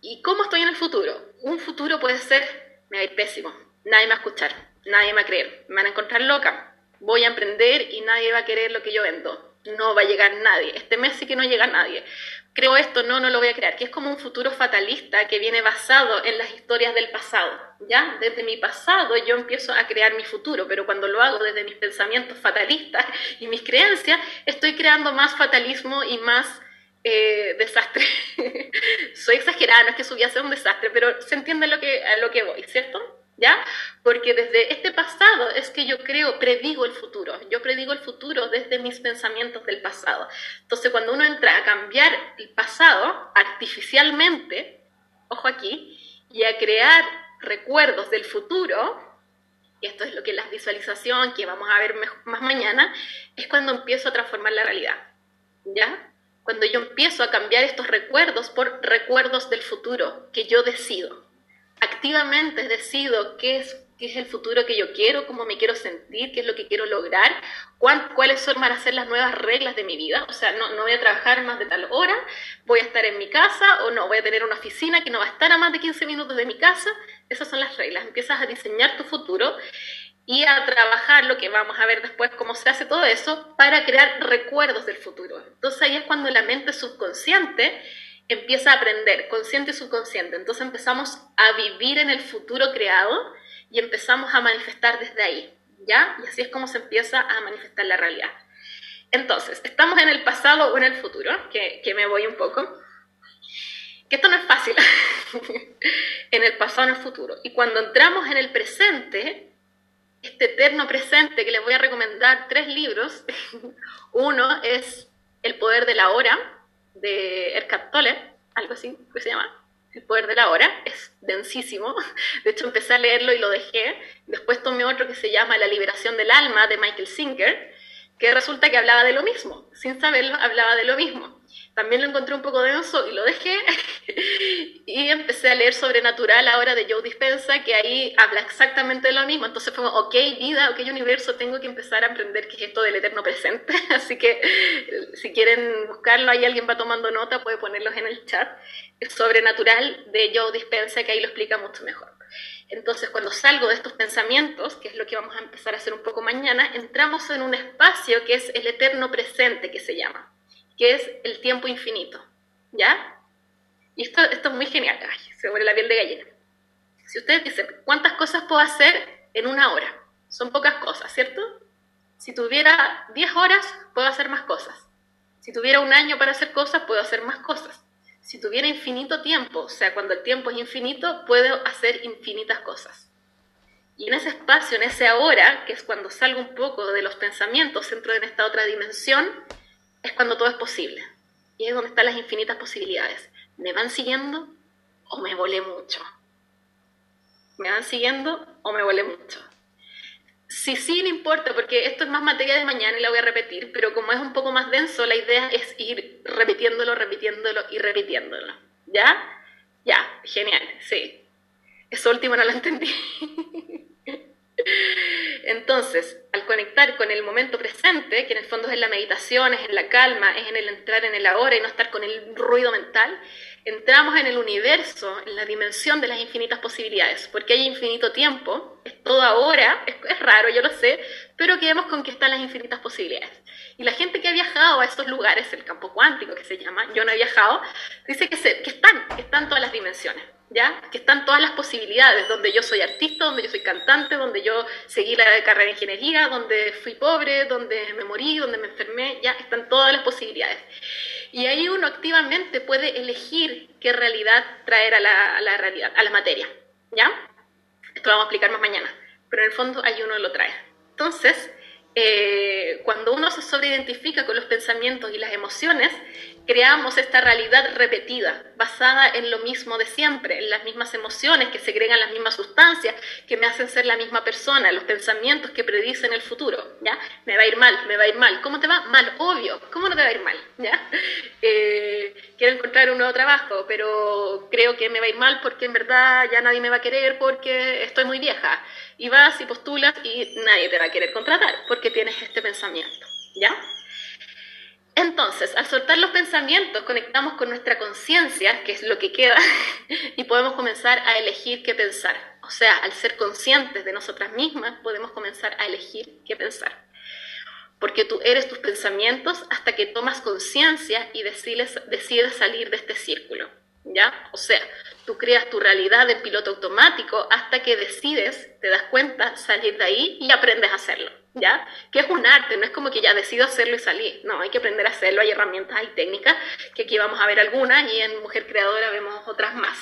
S1: ¿Y cómo estoy en el futuro? Un futuro puede ser, me va a ir pésimo, nadie me va a escuchar, nadie me va a creer, me van a encontrar loca, voy a emprender y nadie va a querer lo que yo vendo, no va a llegar nadie, este mes sí que no llega nadie, creo esto, no, no lo voy a crear, que es como un futuro fatalista que viene basado en las historias del pasado, ¿ya? Desde mi pasado yo empiezo a crear mi futuro, pero cuando lo hago desde mis pensamientos fatalistas y mis creencias, estoy creando más fatalismo y más eh, desastre. Soy exagerada, no es que su vida sea un desastre, pero se entiende lo que, a lo que voy, ¿cierto? ¿Ya? Porque desde este pasado es que yo creo, predigo el futuro. Yo predigo el futuro desde mis pensamientos del pasado. Entonces, cuando uno entra a cambiar el pasado artificialmente, ojo aquí, y a crear recuerdos del futuro, y esto es lo que es la visualización, que vamos a ver más mañana, es cuando empiezo a transformar la realidad, ¿ya? Cuando yo empiezo a cambiar estos recuerdos por recuerdos del futuro que yo decido activamente decido qué es, qué es el futuro que yo quiero, cómo me quiero sentir, qué es lo que quiero lograr, cuáles son van a ser las nuevas reglas de mi vida. O sea, no, no voy a trabajar más de tal hora, voy a estar en mi casa o no, voy a tener una oficina que no va a estar a más de 15 minutos de mi casa. Esas son las reglas. Empiezas a diseñar tu futuro y a trabajar lo que vamos a ver después, cómo se hace todo eso, para crear recuerdos del futuro. Entonces ahí es cuando la mente subconsciente empieza a aprender, consciente y subconsciente. Entonces empezamos a vivir en el futuro creado y empezamos a manifestar desde ahí, ¿ya? Y así es como se empieza a manifestar la realidad. Entonces, estamos en el pasado o en el futuro, que, que me voy un poco. Que esto no es fácil, en el pasado o en el futuro. Y cuando entramos en el presente, este eterno presente, que les voy a recomendar tres libros. Uno es El poder de la hora, de Erkat Tolle, algo así que se llama, El poder de la hora, es densísimo, de hecho empecé a leerlo y lo dejé, después tomé otro que se llama La liberación del alma de Michael Singer, que resulta que hablaba de lo mismo, sin saberlo hablaba de lo mismo. También lo encontré un poco denso y lo dejé y empecé a leer Sobrenatural ahora de Joe Dispensa, que ahí habla exactamente lo mismo. Entonces fue como, ok, vida, ok, universo, tengo que empezar a aprender qué es esto del eterno presente. Así que si quieren buscarlo, ahí alguien va tomando nota, puede ponerlos en el chat. Sobrenatural de Joe Dispensa, que ahí lo explica mucho mejor. Entonces, cuando salgo de estos pensamientos, que es lo que vamos a empezar a hacer un poco mañana, entramos en un espacio que es el eterno presente, que se llama que es el tiempo infinito, ¿ya? Y esto, esto es muy genial, Ay, se vuelve la piel de gallina. Si ustedes dicen, ¿cuántas cosas puedo hacer en una hora? Son pocas cosas, ¿cierto? Si tuviera 10 horas, puedo hacer más cosas. Si tuviera un año para hacer cosas, puedo hacer más cosas. Si tuviera infinito tiempo, o sea, cuando el tiempo es infinito, puedo hacer infinitas cosas. Y en ese espacio, en ese ahora, que es cuando salgo un poco de los pensamientos, entro en esta otra dimensión, es cuando todo es posible. Y es donde están las infinitas posibilidades. ¿Me van siguiendo o me volé mucho? ¿Me van siguiendo o me volé mucho? Sí, sí, no importa, porque esto es más materia de mañana y la voy a repetir, pero como es un poco más denso, la idea es ir repitiéndolo, repitiéndolo y repitiéndolo. ¿Ya? Ya, genial, sí. Eso último no lo entendí. Entonces, al conectar con el momento presente, que en el fondo es en la meditación, es en la calma, es en el entrar en el ahora y no estar con el ruido mental, entramos en el universo, en la dimensión de las infinitas posibilidades, porque hay infinito tiempo, todo ahora, es, es, raro, yo lo sé, pero quedemos con que están las infinitas posibilidades. Y la gente que ha viajado a estos lugares, el campo cuántico que se llama, yo no he viajado, dice que, se, que están, que están todas las dimensiones. ¿Ya? Que están todas las posibilidades, donde yo soy artista, donde yo soy cantante, donde yo seguí la carrera de ingeniería, donde fui pobre, donde me morí, donde me enfermé, ya están todas las posibilidades. Y ahí uno activamente puede elegir qué realidad traer a la, a la realidad, a la materia, ¿ya? Esto lo vamos a explicar más mañana, pero en el fondo ahí uno lo trae. Entonces, eh, cuando uno se sobreidentifica con los pensamientos y las emociones, creamos esta realidad repetida, basada en lo mismo de siempre, en las mismas emociones que segregan las mismas sustancias, que me hacen ser la misma persona, los pensamientos que predicen el futuro, ¿ya? Me va a ir mal, me va a ir mal. ¿Cómo te va? Mal, obvio. ¿Cómo no te va a ir mal? ¿Ya? Eh, quiero encontrar un nuevo trabajo, pero creo que me va a ir mal porque en verdad ya nadie me va a querer porque estoy muy vieja. Y vas y postulas y nadie te va a querer contratar porque tienes este pensamiento, ¿ya? Entonces, al soltar los pensamientos, conectamos con nuestra conciencia, que es lo que queda, y podemos comenzar a elegir qué pensar. O sea, al ser conscientes de nosotras mismas, podemos comenzar a elegir qué pensar. Porque tú eres tus pensamientos hasta que tomas conciencia y decides, salir de este círculo. ¿Ya? O sea, tú creas tu realidad en piloto automático hasta que decides, te das cuenta, salir de ahí y aprendes a hacerlo. ¿Ya? Que es un arte, no es como que ya decido hacerlo y salí, no, hay que aprender a hacerlo, hay herramientas, hay técnicas, que aquí vamos a ver algunas y en Mujer Creadora vemos otras más,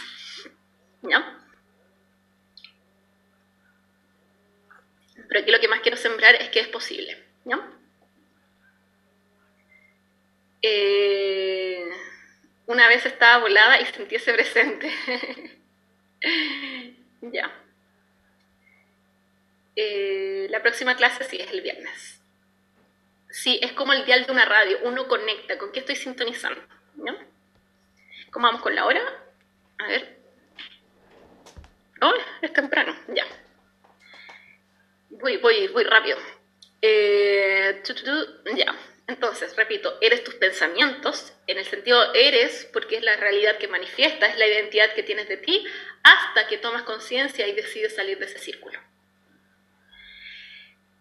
S1: ¿ya? Pero aquí lo que más quiero sembrar es que es posible, ¿ya? Eh, una vez estaba volada y sentí ese presente. ya. Eh, la próxima clase sí es el viernes. Sí, es como el dial de una radio, uno conecta, ¿con qué estoy sintonizando? ¿No? ¿Cómo vamos con la hora? A ver. Oh, es temprano, ya. Voy, voy, voy rápido. Eh, ya. Entonces, repito, eres tus pensamientos, en el sentido eres, porque es la realidad que manifiesta, es la identidad que tienes de ti, hasta que tomas conciencia y decides salir de ese círculo.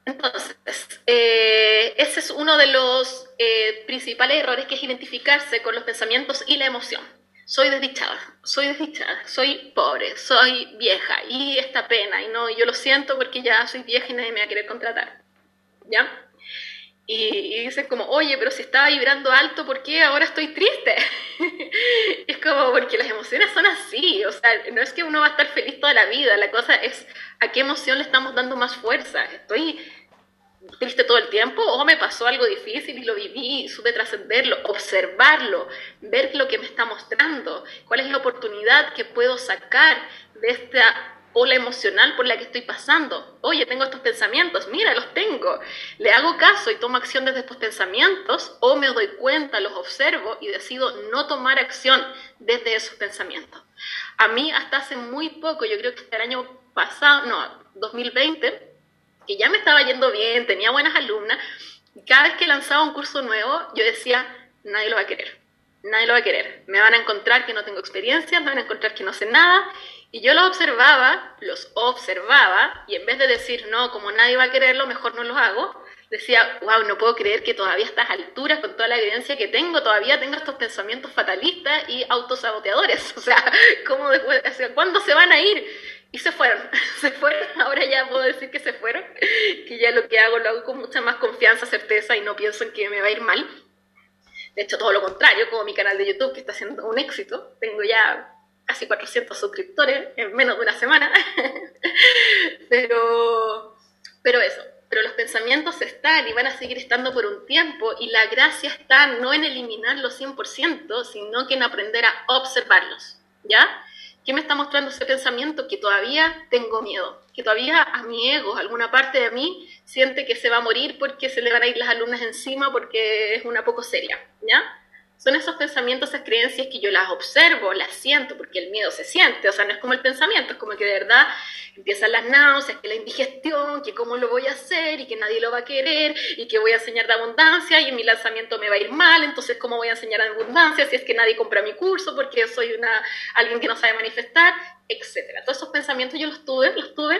S1: Entonces, eh, ese es uno de los eh, principales errores que es identificarse con los pensamientos y la emoción. Soy desdichada, soy desdichada, soy pobre, soy vieja y esta pena y no, yo lo siento porque ya soy vieja y nadie me va a querer contratar. ¿Ya? Y, dicen como, oye, pero si estaba vibrando alto, ¿por qué ahora estoy triste? es como, porque las emociones son así, o sea, no es que uno va a estar feliz toda la vida, la cosa es a qué emoción le estamos dando más fuerza. Estoy triste todo el tiempo o me pasó algo difícil y lo viví supe trascenderlo, observarlo, ver lo que me está mostrando, cuál es la oportunidad que puedo sacar de esta ola emocional por la que estoy pasando. Oye, tengo estos pensamientos, mira, los tengo. Le hago caso y tomo acción desde estos pensamientos o me doy cuenta, los observo y decido no tomar acción desde esos pensamientos. A mí hasta hace muy poco, yo creo que el año pasado, no, 2020, que ya me estaba yendo bien, tenía buenas alumnas, cada vez que lanzaba un curso nuevo, yo decía, nadie lo va a querer, nadie lo va a querer, me van a encontrar que no tengo experiencia, me van a encontrar que no sé nada, y yo los observaba, los observaba, y en vez de decir, no, como nadie va a quererlo, mejor no lo hago, decía, wow, no puedo creer que todavía a estas alturas, con toda la evidencia que tengo, todavía tengo estos pensamientos fatalistas y autosaboteadores. O sea, ¿cómo después, ¿cuándo se van a ir? Y se fueron, se fueron, ahora ya puedo decir que se fueron, que ya lo que hago lo hago con mucha más confianza, certeza y no pienso en que me va a ir mal. De hecho, todo lo contrario, como mi canal de YouTube que está siendo un éxito, tengo ya casi 400 suscriptores en menos de una semana, pero, pero eso, pero los pensamientos están y van a seguir estando por un tiempo y la gracia está no en eliminarlos 100%, sino que en aprender a observarlos, ¿ya? ¿Qué me está mostrando ese pensamiento? Que todavía tengo miedo, que todavía a mi ego, alguna parte de mí, siente que se va a morir porque se le van a ir las alumnas encima porque es una poco seria, ¿ya? Son esos pensamientos, esas creencias que yo las observo, las siento, porque el miedo se siente, o sea, no es como el pensamiento, es como que de verdad empiezan las náuseas, que la indigestión, que cómo lo voy a hacer y que nadie lo va a querer y que voy a enseñar de abundancia y mi lanzamiento me va a ir mal, entonces cómo voy a enseñar de abundancia si es que nadie compra mi curso porque soy una, alguien que no sabe manifestar, etcétera. Todos esos pensamientos yo los tuve, los tuve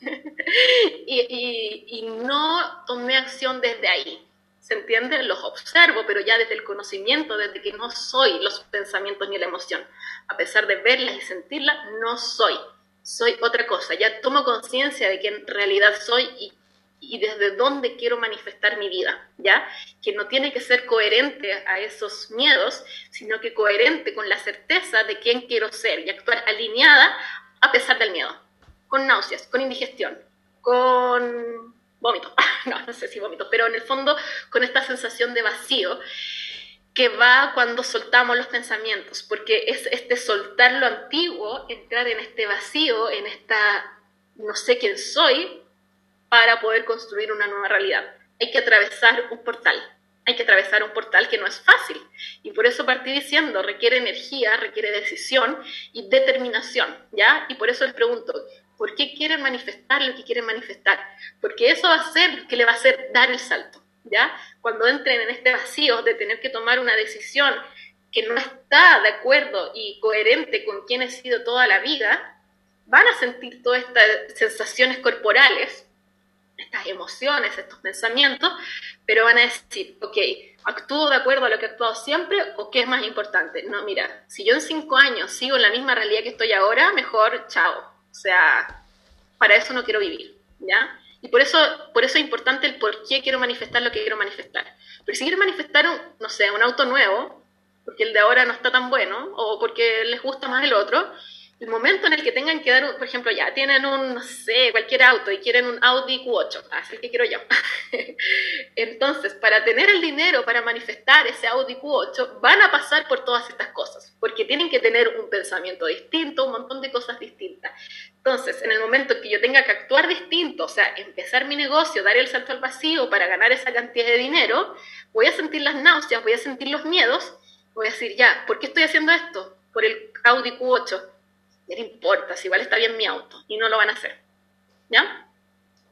S1: y no tomé acción desde ahí. ¿Se entiende? Los observo, pero ya desde el conocimiento, desde que no soy los pensamientos ni la emoción. A pesar de verlas y sentirlas, no soy. Soy otra cosa. Ya tomo conciencia de que en realidad soy y, y, desde dónde quiero manifestar mi vida. ¿Ya? Que no tiene que ser coherente a esos miedos, sino que coherente con la certeza de quién quiero ser y actuar alineada a pesar del miedo. Con náuseas, con indigestión, con vómito, no, no sé si vómito, pero en el fondo con esta sensación de vacío que va cuando soltamos los pensamientos, porque es este soltar lo antiguo, entrar en este vacío, en esta no sé quién soy, para poder construir una nueva realidad. Hay que atravesar un portal, hay que atravesar un portal que no es fácil. Y por eso partí diciendo, requiere energía, requiere decisión y determinación, ¿ya? Y por eso les pregunto, ¿Por qué quieren manifestar lo que quieren manifestar? Porque eso va a ser que le va a hacer dar el salto, ¿ya? Cuando entren en este vacío de tener que tomar una decisión que no está de acuerdo y coherente con quien he sido toda la vida, van a sentir todas estas sensaciones corporales, estas emociones, estos pensamientos, pero van a decir, ok, ¿actúo de acuerdo a lo que he actuado siempre o qué es más importante? No, mira, si yo en cinco años sigo en la misma realidad que estoy ahora, mejor chao, sea, para eso no quiero vivir, ¿ya? Y por eso, por eso es importante el por qué quiero manifestar lo que quiero manifestar. Porque si quiero manifestar, un, no sé, un auto nuevo, porque el de ahora no está tan bueno, o porque les gusta más el otro, el momento en el que tengan que dar, por ejemplo, ya tienen un, no sé, cualquier auto y quieren un Audi Q8, así que quiero yo. Entonces, para tener el dinero para manifestar ese Audi Q8, van a pasar por todas estas cosas, porque tienen que tener un pensamiento distinto, un montón de cosas distintas. Entonces, en el momento en que yo tenga que actuar distinto, o sea, empezar mi negocio, dar el salto al vacío para ganar esa cantidad de dinero, voy a sentir las náuseas, voy a sentir los miedos, voy a decir, ya, ¿por qué estoy haciendo esto? Por el Audi Q8 no importa, si igual está bien mi auto, y no lo van a hacer, ¿ya?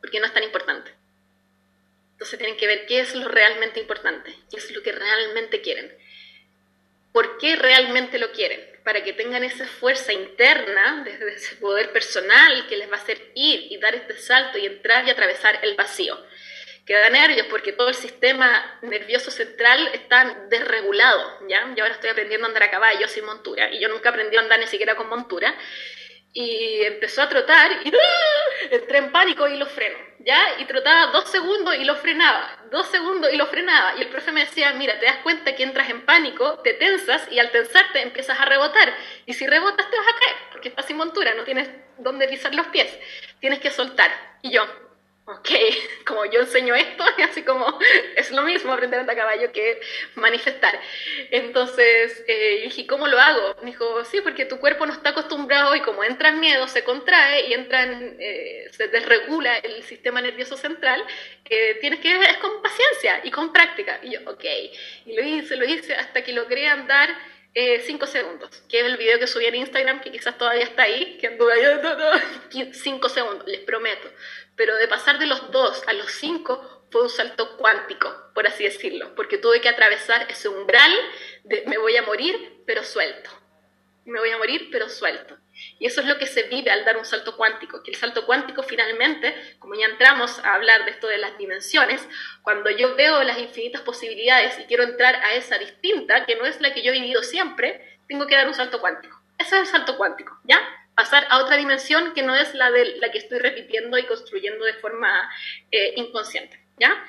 S1: Porque no es tan importante. Entonces tienen que ver qué es lo realmente importante, qué es lo que realmente quieren. ¿Por qué realmente lo quieren? Para que tengan esa fuerza interna, ese poder personal que les va a hacer ir y dar este salto y entrar y atravesar el vacío que da nervios porque todo el sistema nervioso central está desregulado, ¿ya? Yo ahora estoy aprendiendo a andar a caballo sin montura y yo nunca aprendí a andar ni siquiera con montura y empezó a trotar y ¡ah! entré en pánico y lo freno, ¿ya? Y trotaba dos segundos y lo frenaba, dos segundos y lo frenaba y el profe me decía, mira, te das cuenta que entras en pánico, te tensas y al tensarte empiezas a rebotar y si rebotas te vas a caer porque estás sin montura, no tienes dónde pisar los pies, tienes que soltar y yo, ok, como yo enseño esto, así como es lo mismo aprender a andar a caballo que manifestar. Entonces eh, dije, ¿cómo lo hago? Me dijo, sí, porque tu cuerpo no está acostumbrado y como entra en miedo, se contrae y entra en, eh, se desregula el sistema nervioso central, que tienes que, es con paciencia y con práctica. Y yo, ok, y lo hice, lo hice hasta que logré andar 5 eh, segundos, que es el video que subí en Instagram, que quizás todavía está ahí, que anduve ahí, 5 segundos, les prometo. Pero de pasar de los 2 a los 5 fue un salto cuántico, por así decirlo, porque tuve que atravesar ese umbral de me voy a morir, pero suelto. Me voy a morir, pero suelto. Y eso es lo que se vive al dar un salto cuántico, que el salto cuántico finalmente, como ya entramos a hablar de esto de las dimensiones, cuando yo veo las infinitas posibilidades y quiero entrar a esa distinta, que no es la que yo he vivido siempre, tengo que dar un salto cuántico. Ese es el salto cuántico, ¿ya? Pasar a otra dimensión que no es la de la que estoy repitiendo y construyendo de forma eh, inconsciente, ¿ya?